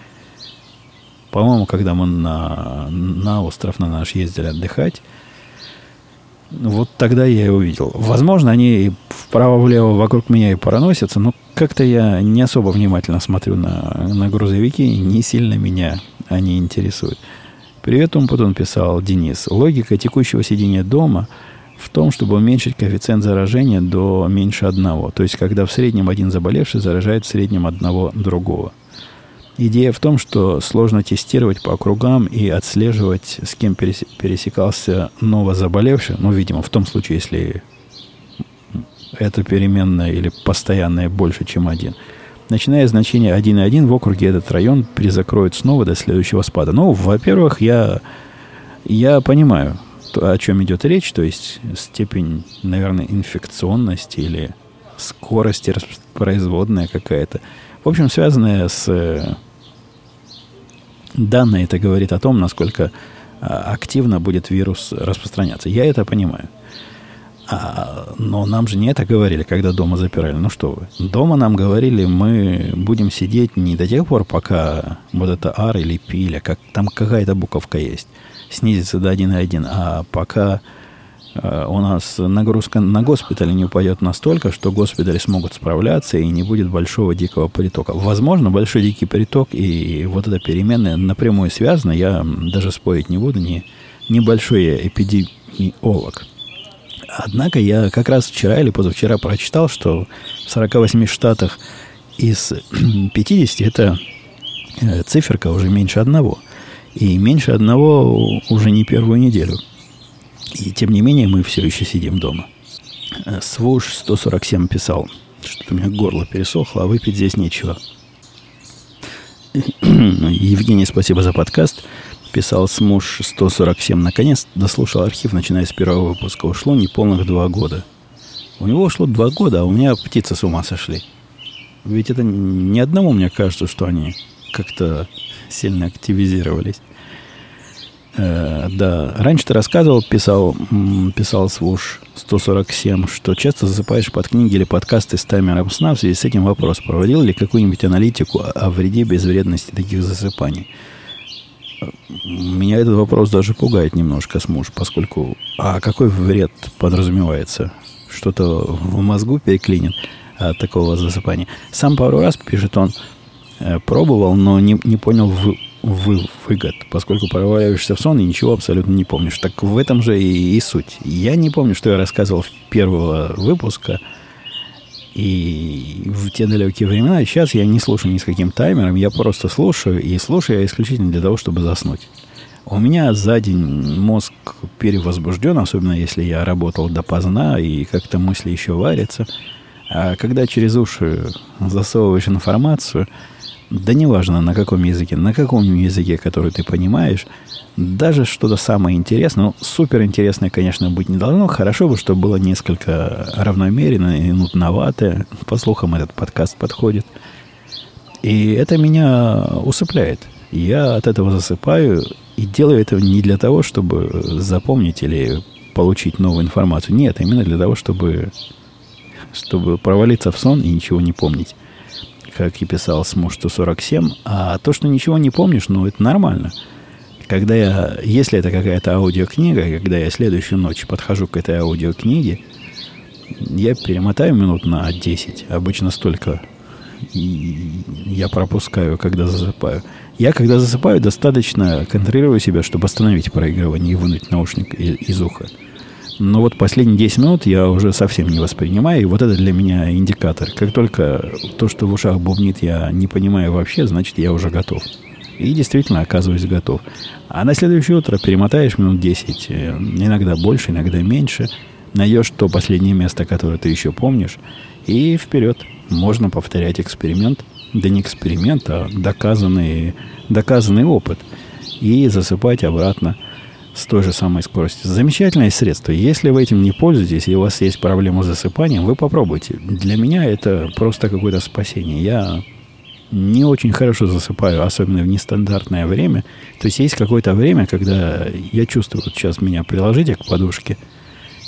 По-моему, когда мы на, на остров на наш ездили отдыхать, вот тогда я и увидел. Возможно, они вправо-влево вокруг меня и проносятся, но как-то я не особо внимательно смотрю на, на грузовики, не сильно меня они интересуют. Привет, Умпутун, писал Денис. Логика текущего сидения дома в том, чтобы уменьшить коэффициент заражения до меньше одного. То есть, когда в среднем один заболевший заражает в среднем одного другого. Идея в том, что сложно тестировать по округам и отслеживать, с кем пересекался новозаболевший. Ну, видимо, в том случае, если это переменная или постоянная больше, чем один. Начиная значение 1,1 в округе этот район перезакроют снова до следующего спада. Ну, во-первых, я, я понимаю, о чем идет речь, то есть степень, наверное, инфекционности или скорости производная какая-то. В общем, связанная с данные это говорит о том, насколько а, активно будет вирус распространяться. Я это понимаю. А, но нам же не это говорили, когда дома запирали. Ну что вы. Дома нам говорили, мы будем сидеть не до тех пор, пока вот это R или P, или как, там какая-то буковка есть, снизится до 1,1, а пока Э, у нас нагрузка на госпитале не упадет настолько, что госпитали смогут справляться и не будет большого дикого притока. Возможно, большой дикий приток и вот эта переменная напрямую связаны. Я даже спорить не буду, не небольшой эпидемиолог. Однако я как раз вчера или позавчера прочитал, что в 48 штатах из 50 это э, циферка уже меньше одного. И меньше одного уже не первую неделю. И тем не менее мы все еще сидим дома. Э, Свуш 147 писал, что у меня горло пересохло, а выпить здесь нечего. Евгений, спасибо за подкаст. Писал Смуш 147. Наконец дослушал архив, начиная с первого выпуска. Ушло неполных два года. У него ушло два года, а у меня птицы с ума сошли. Ведь это не одному мне кажется, что они как-то сильно активизировались. Э, да, раньше ты рассказывал, писал, писал Свуш 147, что часто засыпаешь под книги или подкасты с таймером сна. В связи с этим вопрос, проводил ли какую-нибудь аналитику о вреде безвредности таких засыпаний? Меня этот вопрос даже пугает немножко, Смуш, поскольку... А какой вред подразумевается? Что-то в мозгу переклинит от такого засыпания. Сам пару раз, пишет он, э, пробовал, но не, не понял вы, выгод, поскольку проваливаешься в сон и ничего абсолютно не помнишь. Так в этом же и, и суть. Я не помню, что я рассказывал в первого выпуска, и в те далекие времена. Сейчас я не слушаю ни с каким таймером, я просто слушаю, и слушаю я исключительно для того, чтобы заснуть. У меня за день мозг перевозбужден, особенно если я работал допоздна, и как-то мысли еще варятся. А когда через уши засовываешь информацию – да неважно на каком языке, на каком языке, который ты понимаешь, даже что-то самое интересное, ну, супер интересное, конечно, быть не должно. Хорошо бы, чтобы было несколько равномеренно и нудновато. По слухам, этот подкаст подходит. И это меня усыпляет. Я от этого засыпаю и делаю это не для того, чтобы запомнить или получить новую информацию. Нет, именно для того, чтобы, чтобы провалиться в сон и ничего не помнить как и писал Смуш 147, а то, что ничего не помнишь, ну, это нормально. Когда я, если это какая-то аудиокнига, когда я следующую ночь подхожу к этой аудиокниге, я перемотаю минут на 10, обычно столько я пропускаю, когда засыпаю. Я, когда засыпаю, достаточно контролирую себя, чтобы остановить проигрывание и вынуть наушник из уха. Но вот последние 10 минут я уже совсем не воспринимаю. И вот это для меня индикатор. Как только то, что в ушах бубнит, я не понимаю вообще, значит, я уже готов. И действительно оказываюсь готов. А на следующее утро перемотаешь минут 10, э, иногда больше, иногда меньше. Найдешь то последнее место, которое ты еще помнишь. И вперед. Можно повторять эксперимент. Да не эксперимент, а доказанный, доказанный опыт. И засыпать обратно с той же самой скоростью. Замечательное средство. Если вы этим не пользуетесь, и у вас есть проблема с засыпанием, вы попробуйте. Для меня это просто какое-то спасение. Я не очень хорошо засыпаю, особенно в нестандартное время. То есть есть какое-то время, когда я чувствую, вот сейчас меня приложите к подушке,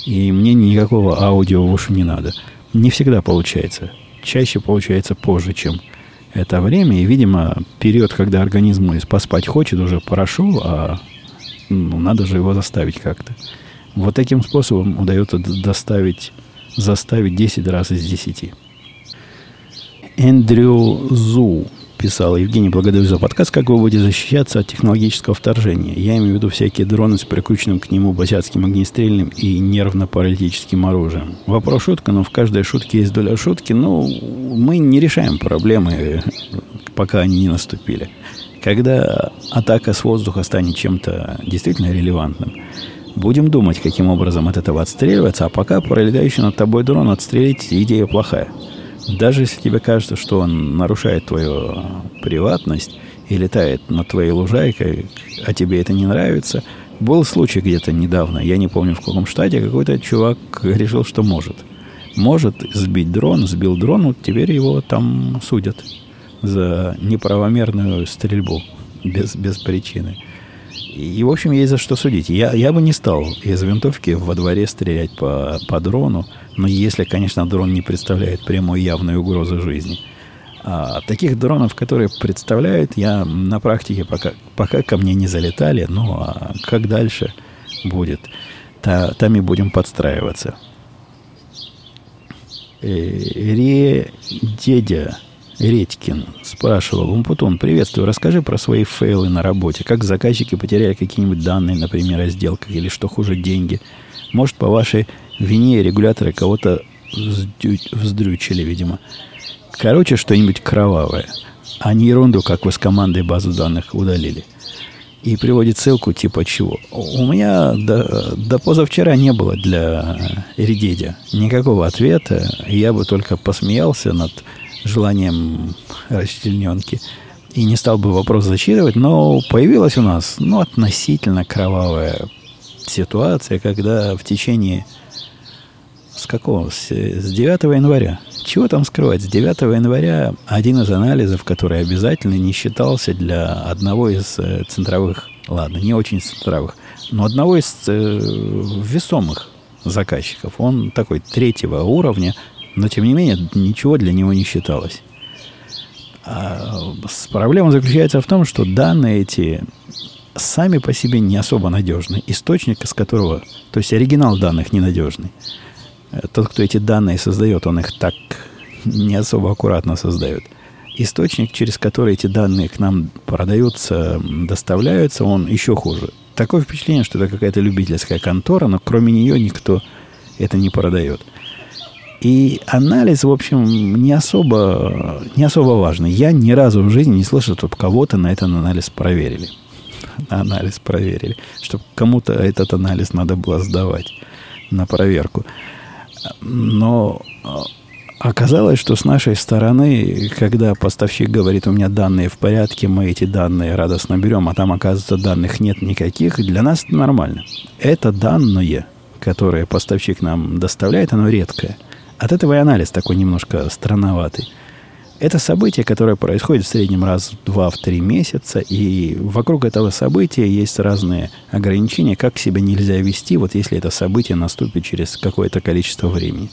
и мне никакого аудио в уши не надо. Не всегда получается. Чаще получается позже, чем это время. И, видимо, период, когда организм мой поспать хочет, уже прошел, а ну, надо же его заставить как-то. Вот таким способом удается доставить, заставить 10 раз из 10. Эндрю Зу писал, Евгений, благодарю за подкаст. Как вы будете защищаться от технологического вторжения? Я имею в виду всякие дроны с прикрученным к нему базиатским огнестрельным и нервно-паралитическим оружием. Вопрос шутка, но в каждой шутке есть доля шутки. Но мы не решаем проблемы пока они не наступили. Когда атака с воздуха станет чем-то действительно релевантным, будем думать, каким образом от этого отстреливаться, а пока пролетающий над тобой дрон отстрелить идея плохая. Даже если тебе кажется, что он нарушает твою приватность и летает над твоей лужайкой, а тебе это не нравится, был случай где-то недавно, я не помню в каком штате, какой-то чувак решил, что может. Может сбить дрон, сбил дрон, вот теперь его там судят за неправомерную стрельбу без, без причины. И, в общем, есть за что судить. Я, я бы не стал из винтовки во дворе стрелять по, по дрону, но если, конечно, дрон не представляет прямой явной угрозы жизни. А таких дронов, которые представляют, я на практике пока, пока ко мне не залетали, ну а как дальше будет, та, там и будем подстраиваться. Э, Ре дедя Редькин спрашивал, Умпутун, приветствую, расскажи про свои фейлы на работе. Как заказчики потеряли какие-нибудь данные, например, о сделках, или что хуже, деньги. Может, по вашей вине регуляторы кого-то вздрючили, видимо. Короче, что-нибудь кровавое. А не ерунду, как вы с командой базу данных удалили. И приводит ссылку типа чего. У меня до, до позавчера не было для Редедя никакого ответа. Я бы только посмеялся над желанием расчлененки и не стал бы вопрос зачитывать, но появилась у нас ну, относительно кровавая ситуация, когда в течение с какого? С, с 9 января. Чего там скрывать? С 9 января один из анализов, который обязательно не считался для одного из э, центровых, ладно, не очень центровых, но одного из э, весомых заказчиков. Он такой третьего уровня, но, тем не менее, ничего для него не считалось. А проблема заключается в том, что данные эти сами по себе не особо надежны. Источник, из которого... То есть оригинал данных ненадежный. Тот, кто эти данные создает, он их так не особо аккуратно создает. Источник, через который эти данные к нам продаются, доставляются, он еще хуже. Такое впечатление, что это какая-то любительская контора, но кроме нее никто это не продает. И анализ, в общем, не особо, не особо важный. Я ни разу в жизни не слышал, чтобы кого-то на этот анализ проверили. Анализ проверили. Чтобы кому-то этот анализ надо было сдавать на проверку. Но а, оказалось, что с нашей стороны, когда поставщик говорит, у меня данные в порядке, мы эти данные радостно берем, а там, оказывается, данных нет никаких, для нас это нормально. Это данные, которые поставщик нам доставляет, оно редкое – от этого и анализ такой немножко странноватый. Это событие, которое происходит в среднем раз в два, в три месяца, и вокруг этого события есть разные ограничения, как себя нельзя вести, вот если это событие наступит через какое-то количество времени.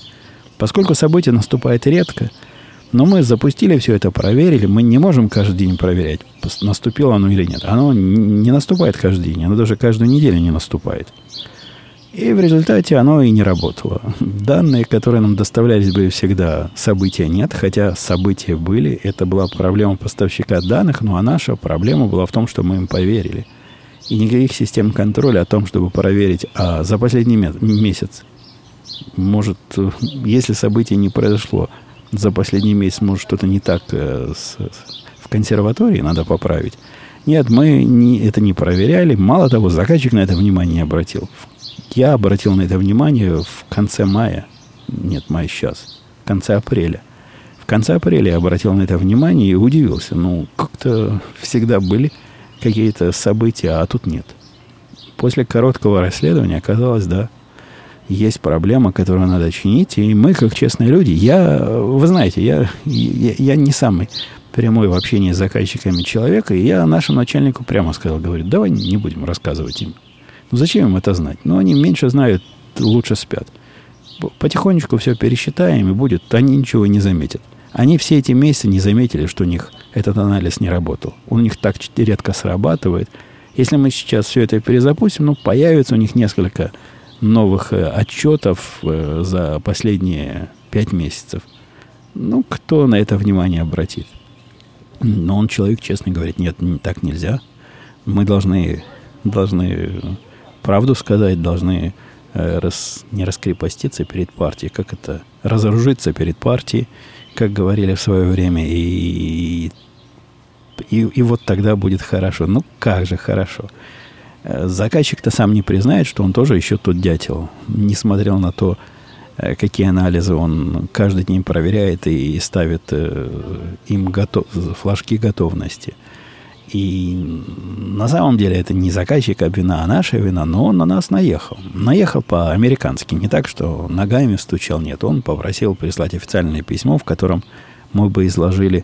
Поскольку событие наступает редко, но мы запустили все это, проверили, мы не можем каждый день проверять, наступило оно или нет. Оно не наступает каждый день, оно даже каждую неделю не наступает. И в результате оно и не работало. Данные, которые нам доставлялись, были всегда события нет, хотя события были. Это была проблема поставщика данных, ну а наша проблема была в том, что мы им поверили. И никаких систем контроля о том, чтобы проверить, а за последний месяц, может, если событие не произошло за последний месяц, может, что-то не так э, с, в консерватории, надо поправить. Нет, мы не, это не проверяли. Мало того, заказчик на это внимание не обратил. Я обратил на это внимание в конце мая. Нет, май сейчас. В конце апреля. В конце апреля я обратил на это внимание и удивился. Ну, как-то всегда были какие-то события, а тут нет. После короткого расследования оказалось, да, есть проблема, которую надо чинить. И мы, как честные люди, я, вы знаете, я, я, я не самый прямой в общении с заказчиками человека, и я нашему начальнику прямо сказал, говорю, давай не будем рассказывать им зачем им это знать? Ну, они меньше знают, лучше спят. Потихонечку все пересчитаем, и будет, они ничего не заметят. Они все эти месяцы не заметили, что у них этот анализ не работал. У них так редко срабатывает. Если мы сейчас все это перезапустим, ну, появится у них несколько новых э, отчетов э, за последние пять месяцев. Ну, кто на это внимание обратит? Но он человек, честно говорит, нет, так нельзя. Мы должны, должны правду сказать, должны э, рас, не раскрепоститься перед партией, как это, разоружиться перед партией, как говорили в свое время, и, и, и вот тогда будет хорошо. Ну, как же хорошо. Э, заказчик-то сам не признает, что он тоже еще тот дятел. Не смотрел на то, э, какие анализы он каждый день проверяет и ставит им готов, флажки готовности. И на самом деле это не заказчика вина, а наша вина, но он на нас наехал. Наехал по-американски, не так, что ногами стучал, нет. Он попросил прислать официальное письмо, в котором мы бы изложили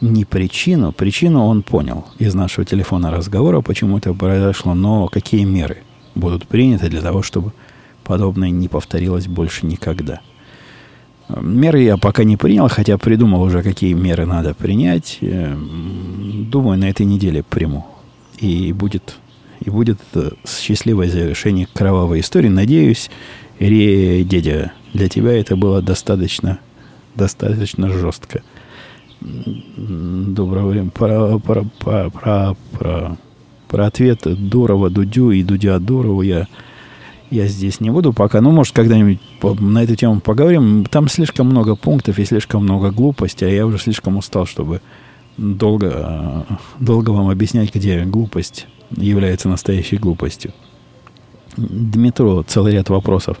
не причину, причину он понял из нашего телефона разговора, почему это произошло, но какие меры будут приняты для того, чтобы подобное не повторилось больше никогда. Меры я пока не принял, хотя придумал уже, какие меры надо принять. Эм, думаю, на этой неделе приму. И будет, и будет счастливое завершение кровавой истории. Надеюсь, Ре, дядя, для тебя это было достаточно, достаточно жестко доброго времени. Про, про, про, про, про, про ответ Дурова Дудю и Дудя Дурову я, я здесь не буду пока. Ну, может, когда-нибудь на эту тему поговорим. Там слишком много пунктов и слишком много глупости, а я уже слишком устал, чтобы долго, долго вам объяснять, где глупость является настоящей глупостью. Дмитро целый ряд вопросов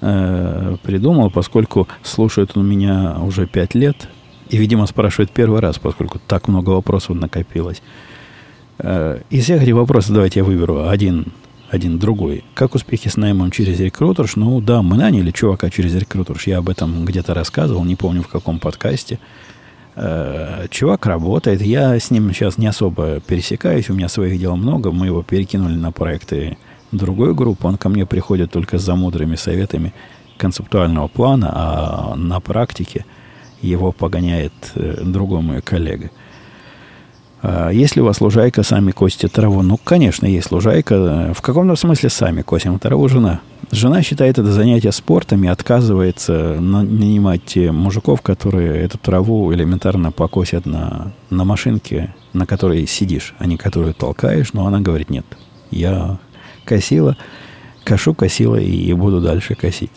э, придумал, поскольку слушает он меня уже пять лет – и, видимо, спрашивает первый раз, поскольку так много вопросов накопилось. Э, из всех этих вопросов давайте я выберу один, один другой. Как успехи с наймом через рекрутерш? Ну да, мы наняли чувака через рекрутерш. Я об этом где-то рассказывал, не помню в каком подкасте. Э, чувак работает. Я с ним сейчас не особо пересекаюсь. У меня своих дел много. Мы его перекинули на проекты другой группы. Он ко мне приходит только за мудрыми советами концептуального плана, а на практике – его погоняет э, другой мой коллега. А если у вас лужайка, сами косите траву. Ну, конечно, есть лужайка. В каком-то смысле сами косим траву жена. Жена считает это занятие спортом и отказывается нанимать мужиков, которые эту траву элементарно покосят на, на машинке, на которой сидишь, а не которую толкаешь. Но она говорит, нет, я косила, кошу, косила и буду дальше косить.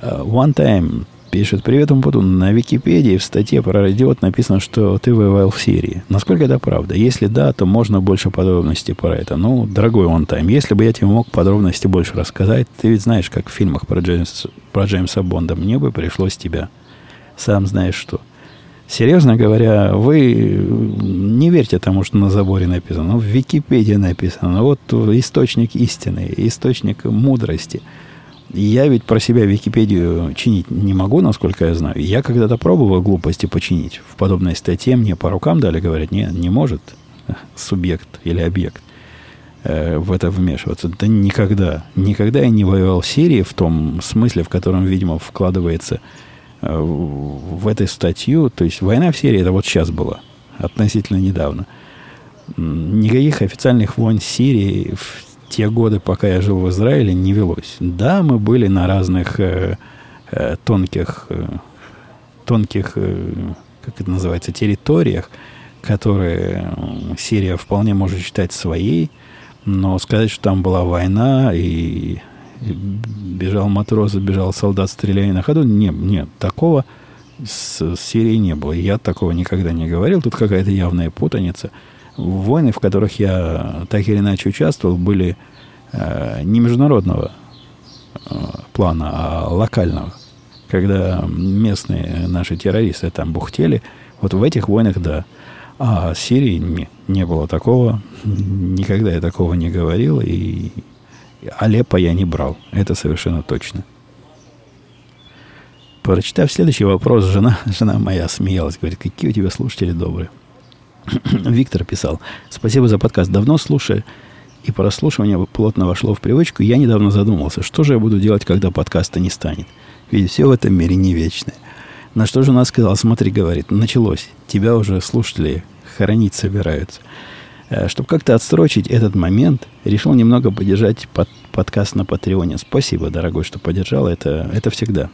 Uh, one time Пишет, привет, Умпуту. На Википедии в статье про радиот написано, что ты воевал в Сирии. Насколько это правда? Если да, то можно больше подробностей про это. Ну, дорогой он тайм, если бы я тебе мог подробности больше рассказать, ты ведь знаешь, как в фильмах про, Джеймс, про Джеймса Бонда, мне бы пришлось тебя. Сам знаешь что. Серьезно говоря, вы не верьте тому, что на заборе написано. Ну, в Википедии написано. Вот источник истины, источник мудрости – я ведь про себя Википедию чинить не могу, насколько я знаю. Я когда-то пробовал глупости починить. В подобной статье мне по рукам дали, говорят, не, не может субъект или объект э, в это вмешиваться. Да никогда. Никогда я не воевал в Сирии в том смысле, в котором, видимо, вкладывается э, в эту статью. То есть война в Сирии, это вот сейчас была, относительно недавно. Никаких официальных войн в Сирии в те годы, пока я жил в Израиле, не велось. Да, мы были на разных э, э, тонких, э, тонких, э, как это называется, территориях, которые Сирия вполне может считать своей, но сказать, что там была война и бежал матрос, бежал солдат, стреляя на ходу, нет, нет, такого с, с Сирией не было. Я такого никогда не говорил. Тут какая-то явная путаница войны, в которых я так или иначе участвовал, были э, не международного э, плана, а локального. Когда местные наши террористы там бухтели, вот в этих войнах, да. А в Сирии не, не было такого. Никогда я такого не говорил. И Алеппо я не брал. Это совершенно точно. Прочитав следующий вопрос, жена, жена моя смеялась. Говорит, какие у тебя слушатели добрые. Виктор писал. Спасибо за подкаст. Давно слушаю, и прослушивание плотно вошло в привычку. Я недавно задумался, что же я буду делать, когда подкаста не станет. Ведь все в этом мире не вечное. На что жена сказала, смотри, говорит, началось. Тебя уже слушатели хоронить собираются. Э, Чтобы как-то отсрочить этот момент, решил немного поддержать под, подкаст на Патреоне. Спасибо, дорогой, что поддержал. Это, это всегда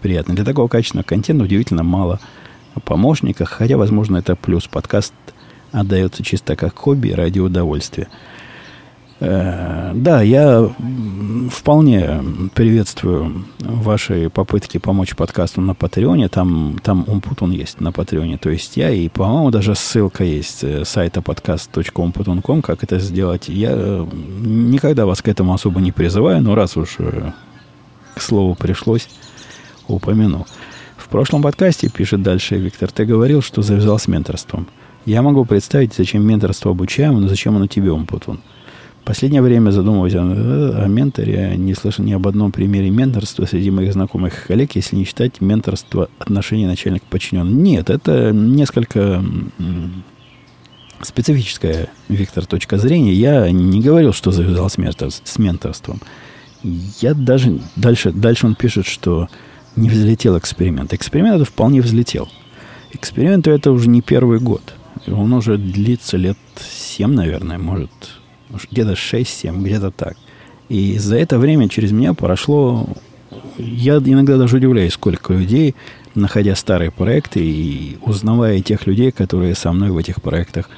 приятно. Для такого качественного контента удивительно мало помощниках, хотя, возможно, это плюс. Подкаст отдается чисто как хобби ради удовольствия. Э, да, я вполне приветствую ваши попытки помочь подкасту на Патреоне. Там, там Умпутун есть на Патреоне. То есть я, и, по-моему, даже ссылка есть э, сайта подкаст.умпутун.ком, как это сделать. Я э, никогда вас к этому особо не призываю, но раз уж к слову пришлось, упомяну. В прошлом подкасте, пишет дальше Виктор, ты говорил, что завязал с менторством. Я могу представить, зачем менторство обучаем, но зачем оно тебе, Умпутун? последнее время задумываюсь о, о менторе. Не слышал ни об одном примере менторства среди моих знакомых коллег, если не считать менторство отношений начальник-подчиненный. Нет, это несколько специфическая, Виктор, точка зрения. Я не говорил, что завязал с, ментор, с менторством. Я даже... Дальше, дальше он пишет, что не взлетел эксперимент. Эксперимент это вполне взлетел. Эксперименту это уже не первый год. Он уже длится лет 7, наверное, может, где-то 6-7, где-то так. И за это время через меня прошло... Я иногда даже удивляюсь, сколько людей, находя старые проекты и узнавая тех людей, которые со мной в этих проектах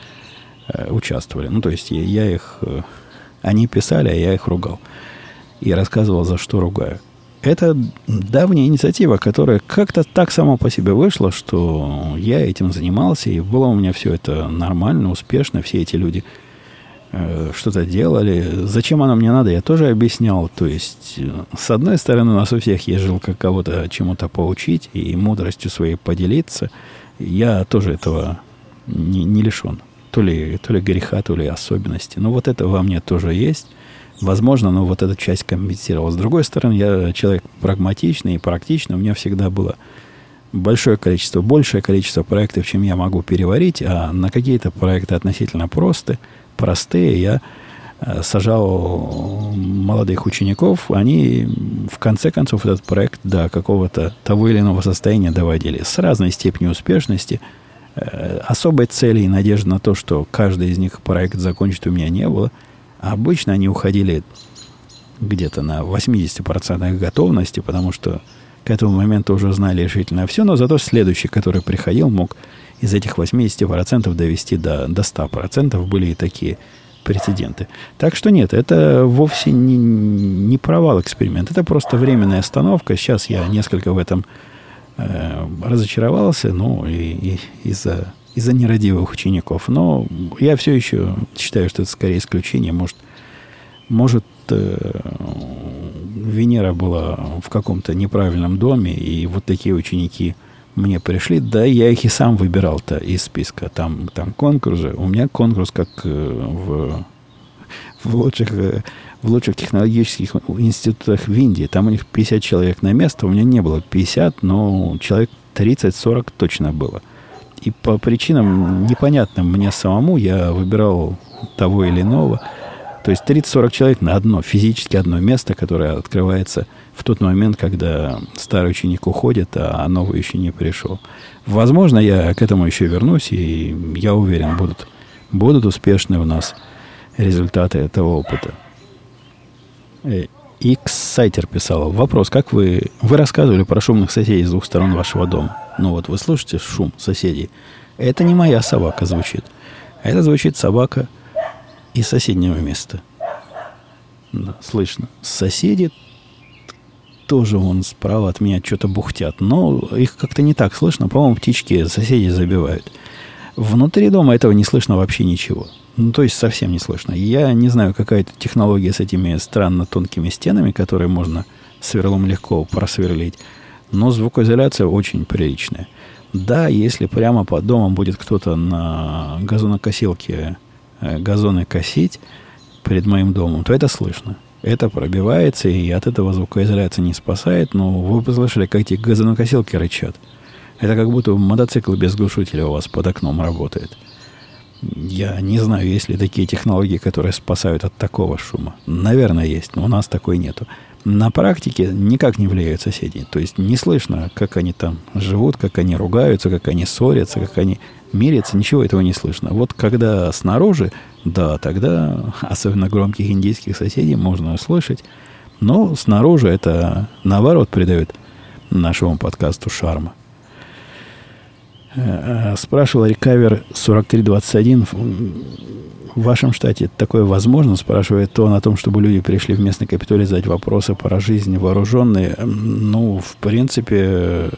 э, участвовали. Ну, то есть я, я их... Э, они писали, а я их ругал. И рассказывал, за что ругаю. Это давняя инициатива, которая как-то так само по себе вышла, что я этим занимался, и было у меня все это нормально, успешно. Все эти люди Э, что-то делали. Зачем оно мне надо, я тоже объяснял. То есть, э, с одной стороны, у нас у всех есть жилка кого-то чему-то поучить и мудростью своей поделиться. Я тоже этого не, не лишен. То ли, то ли греха, то ли особенности. Но вот это во мне тоже есть. Возможно, но вот эта часть компенсировала. С другой стороны, я человек прагматичный и практичный. У меня всегда было большое количество, большее количество проектов, чем я могу переварить, а на какие-то проекты относительно простые – простые, я э, сажал молодых учеников, они в конце концов этот проект до какого-то того или иного состояния доводили с разной степенью успешности. Э, особой цели и надежды на то, что каждый из них проект закончит, у меня не было. Обычно они уходили где-то на 80% готовности, потому что к этому моменту уже знали решительно все, но зато следующий, который приходил, мог из этих 80% довести до, до 100%. Были и такие прецеденты. Так что нет, это вовсе не, не провал эксперимента. Это просто временная остановка. Сейчас я несколько в этом э, разочаровался, ну, и, и из-за из-за нерадивых учеников. Но я все еще считаю, что это скорее исключение. Может, может э, Венера была в каком-то неправильном доме, и вот такие ученики – мне пришли, да, я их и сам выбирал-то из списка. Там, там конкурсы. У меня конкурс как э, в, в, лучших, э, в лучших технологических институтах в Индии. Там у них 50 человек на место. У меня не было 50, но человек 30-40 точно было. И по причинам непонятным мне самому я выбирал того или иного. То есть 30-40 человек на одно, физически одно место, которое открывается – в тот момент, когда старый ученик уходит, а новый еще не пришел. Возможно, я к этому еще вернусь, и я уверен, будут, будут успешны у нас результаты этого опыта. X-сайтер писал. Вопрос, как вы... Вы рассказывали про шумных соседей с двух сторон вашего дома. Ну вот, вы слышите шум соседей. Это не моя собака звучит. Это звучит собака из соседнего места. Да, слышно. Соседи тоже вон справа от меня что-то бухтят. Но их как-то не так слышно. По-моему, птички соседи забивают. Внутри дома этого не слышно вообще ничего. Ну, то есть совсем не слышно. Я не знаю, какая-то технология с этими странно тонкими стенами, которые можно сверлом легко просверлить. Но звукоизоляция очень приличная. Да, если прямо под домом будет кто-то на газонокосилке э, газоны косить перед моим домом, то это слышно это пробивается, и от этого звукоизоляция не спасает. Но вы послышали, как эти газонокосилки рычат. Это как будто мотоцикл без глушителя у вас под окном работает. Я не знаю, есть ли такие технологии, которые спасают от такого шума. Наверное, есть, но у нас такой нету. На практике никак не влияют соседи. То есть не слышно, как они там живут, как они ругаются, как они ссорятся, как они мериться, ничего этого не слышно. Вот когда снаружи, да, тогда, особенно громких индийских соседей, можно услышать. Но снаружи это, наоборот, придает нашему подкасту шарма. Э, спрашивал рекавер 4321. В вашем штате такое возможно? Спрашивает он о том, чтобы люди пришли в местный капитолий задать вопросы про жизнь вооруженные. Ну, в принципе,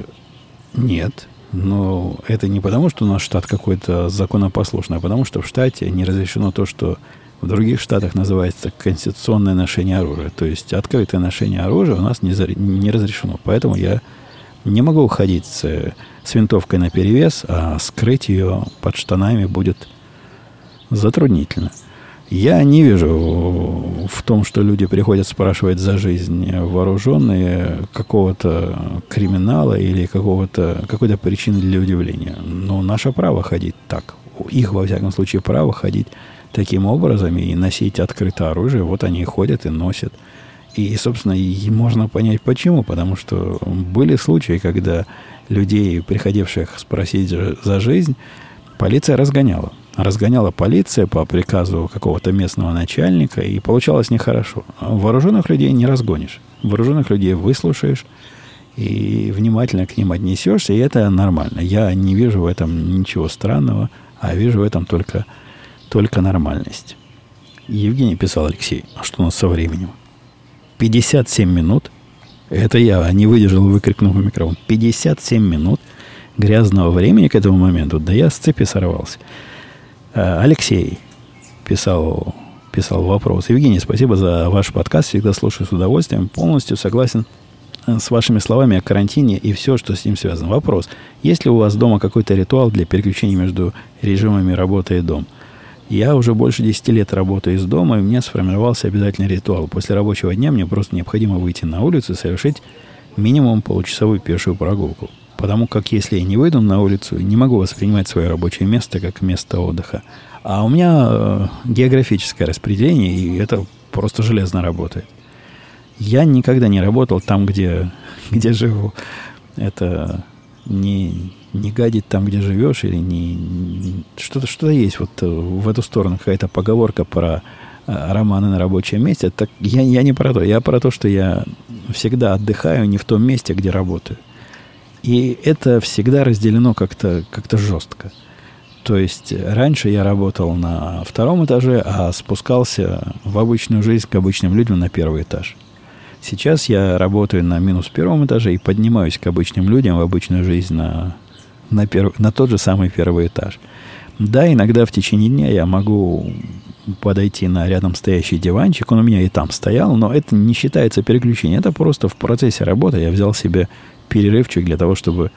нет. Но это не потому, что у нас штат какой-то законопослушный, а потому что в штате не разрешено то, что в других штатах называется конституционное ношение оружия. То есть открытое ношение оружия у нас не, за, не разрешено. Поэтому я не могу уходить с, с винтовкой на перевес, а скрыть ее под штанами будет затруднительно. Я не вижу в том, что люди приходят спрашивать за жизнь вооруженные какого-то криминала или какого-то, какой-то причины для удивления. Но наше право ходить так. Их, во всяком случае, право ходить таким образом и носить открытое оружие. Вот они и ходят и носят. И, собственно, и можно понять почему. Потому что были случаи, когда людей, приходивших спросить за жизнь, полиция разгоняла разгоняла полиция по приказу какого-то местного начальника, и получалось нехорошо. Вооруженных людей не разгонишь. Вооруженных людей выслушаешь и внимательно к ним отнесешься, и это нормально. Я не вижу в этом ничего странного, а вижу в этом только, только нормальность. Евгений писал Алексей, а что у нас со временем? 57 минут. Это я не выдержал, выкрикнул в микрофон. 57 минут грязного времени к этому моменту. Да я с цепи сорвался. Э, Алексей писал, писал вопрос. Евгений, спасибо за ваш подкаст. Всегда слушаю с удовольствием. Полностью согласен э, с вашими словами о карантине и все, что с ним связано. Вопрос. Есть ли у вас дома какой-то ритуал для переключения между режимами работы и дом? Я уже больше 10 лет работаю из дома, и у меня сформировался обязательный ритуал. После рабочего дня мне просто необходимо выйти на улицу и совершить минимум получасовую пешую прогулку. Потому как если я не выйду на улицу, не могу воспринимать свое рабочее место как место отдыха. А у меня э, географическое распределение, и это просто железно работает. Я никогда не работал там, где, где живу. Это не, не гадить там, где живешь, или не... Что-то что есть вот э, в эту сторону, какая-то поговорка про э, романы на рабочем месте. Так я, я не про то. Я про то, что я всегда отдыхаю не в том месте, где работаю. И это всегда разделено как-то как жестко. То есть раньше я работал на втором этаже, а спускался в обычную жизнь к обычным людям на первый этаж. Сейчас я работаю на минус первом этаже и поднимаюсь к обычным людям в обычную жизнь на, на, перв, на тот же самый первый этаж. Да, иногда в течение дня я могу подойти на рядом стоящий диванчик, он у меня и там стоял, но это не считается переключением. Это просто в процессе работы я взял себе перерывчик для того, чтобы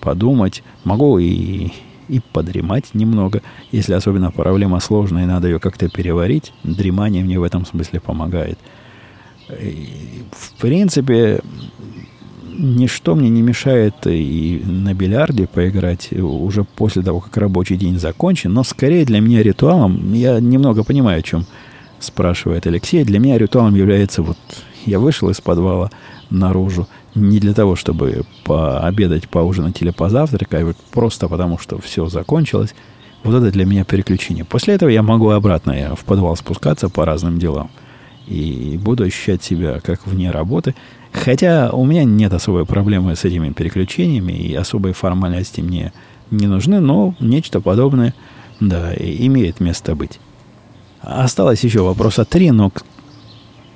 подумать. Могу и, и подремать немного, если особенно проблема сложная, и надо ее как-то переварить. Дремание мне в этом смысле помогает. И, в принципе, ничто мне не мешает и на бильярде поиграть уже после того, как рабочий день закончен, но скорее для меня ритуалом, я немного понимаю, о чем спрашивает Алексей, для меня ритуалом является вот я вышел из подвала наружу, не для того, чтобы пообедать, поужинать или позавтракать, а вот просто потому, что все закончилось. Вот это для меня переключение. После этого я могу обратно в подвал спускаться по разным делам. И буду ощущать себя как вне работы. Хотя у меня нет особой проблемы с этими переключениями, и особой формальности мне не нужны, но нечто подобное, да, имеет место быть. Осталось еще вопроса три, но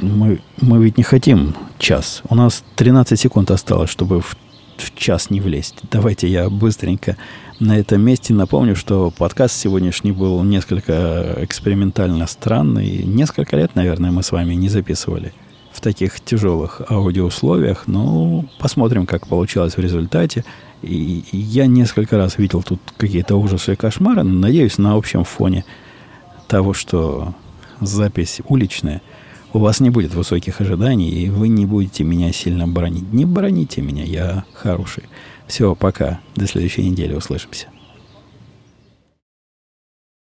мы, мы ведь не хотим час. У нас 13 секунд осталось, чтобы в, в час не влезть. Давайте я быстренько на этом месте напомню, что подкаст сегодняшний был несколько экспериментально странный. Несколько лет, наверное, мы с вами не записывали в таких тяжелых аудиоусловиях. Ну, посмотрим, как получилось в результате. И, и я несколько раз видел тут какие-то ужасы и кошмары. Надеюсь, на общем фоне того, что запись уличная – у вас не будет высоких ожиданий, и вы не будете меня сильно бронить. Не броните меня, я хороший. Все, пока. До следующей недели услышимся.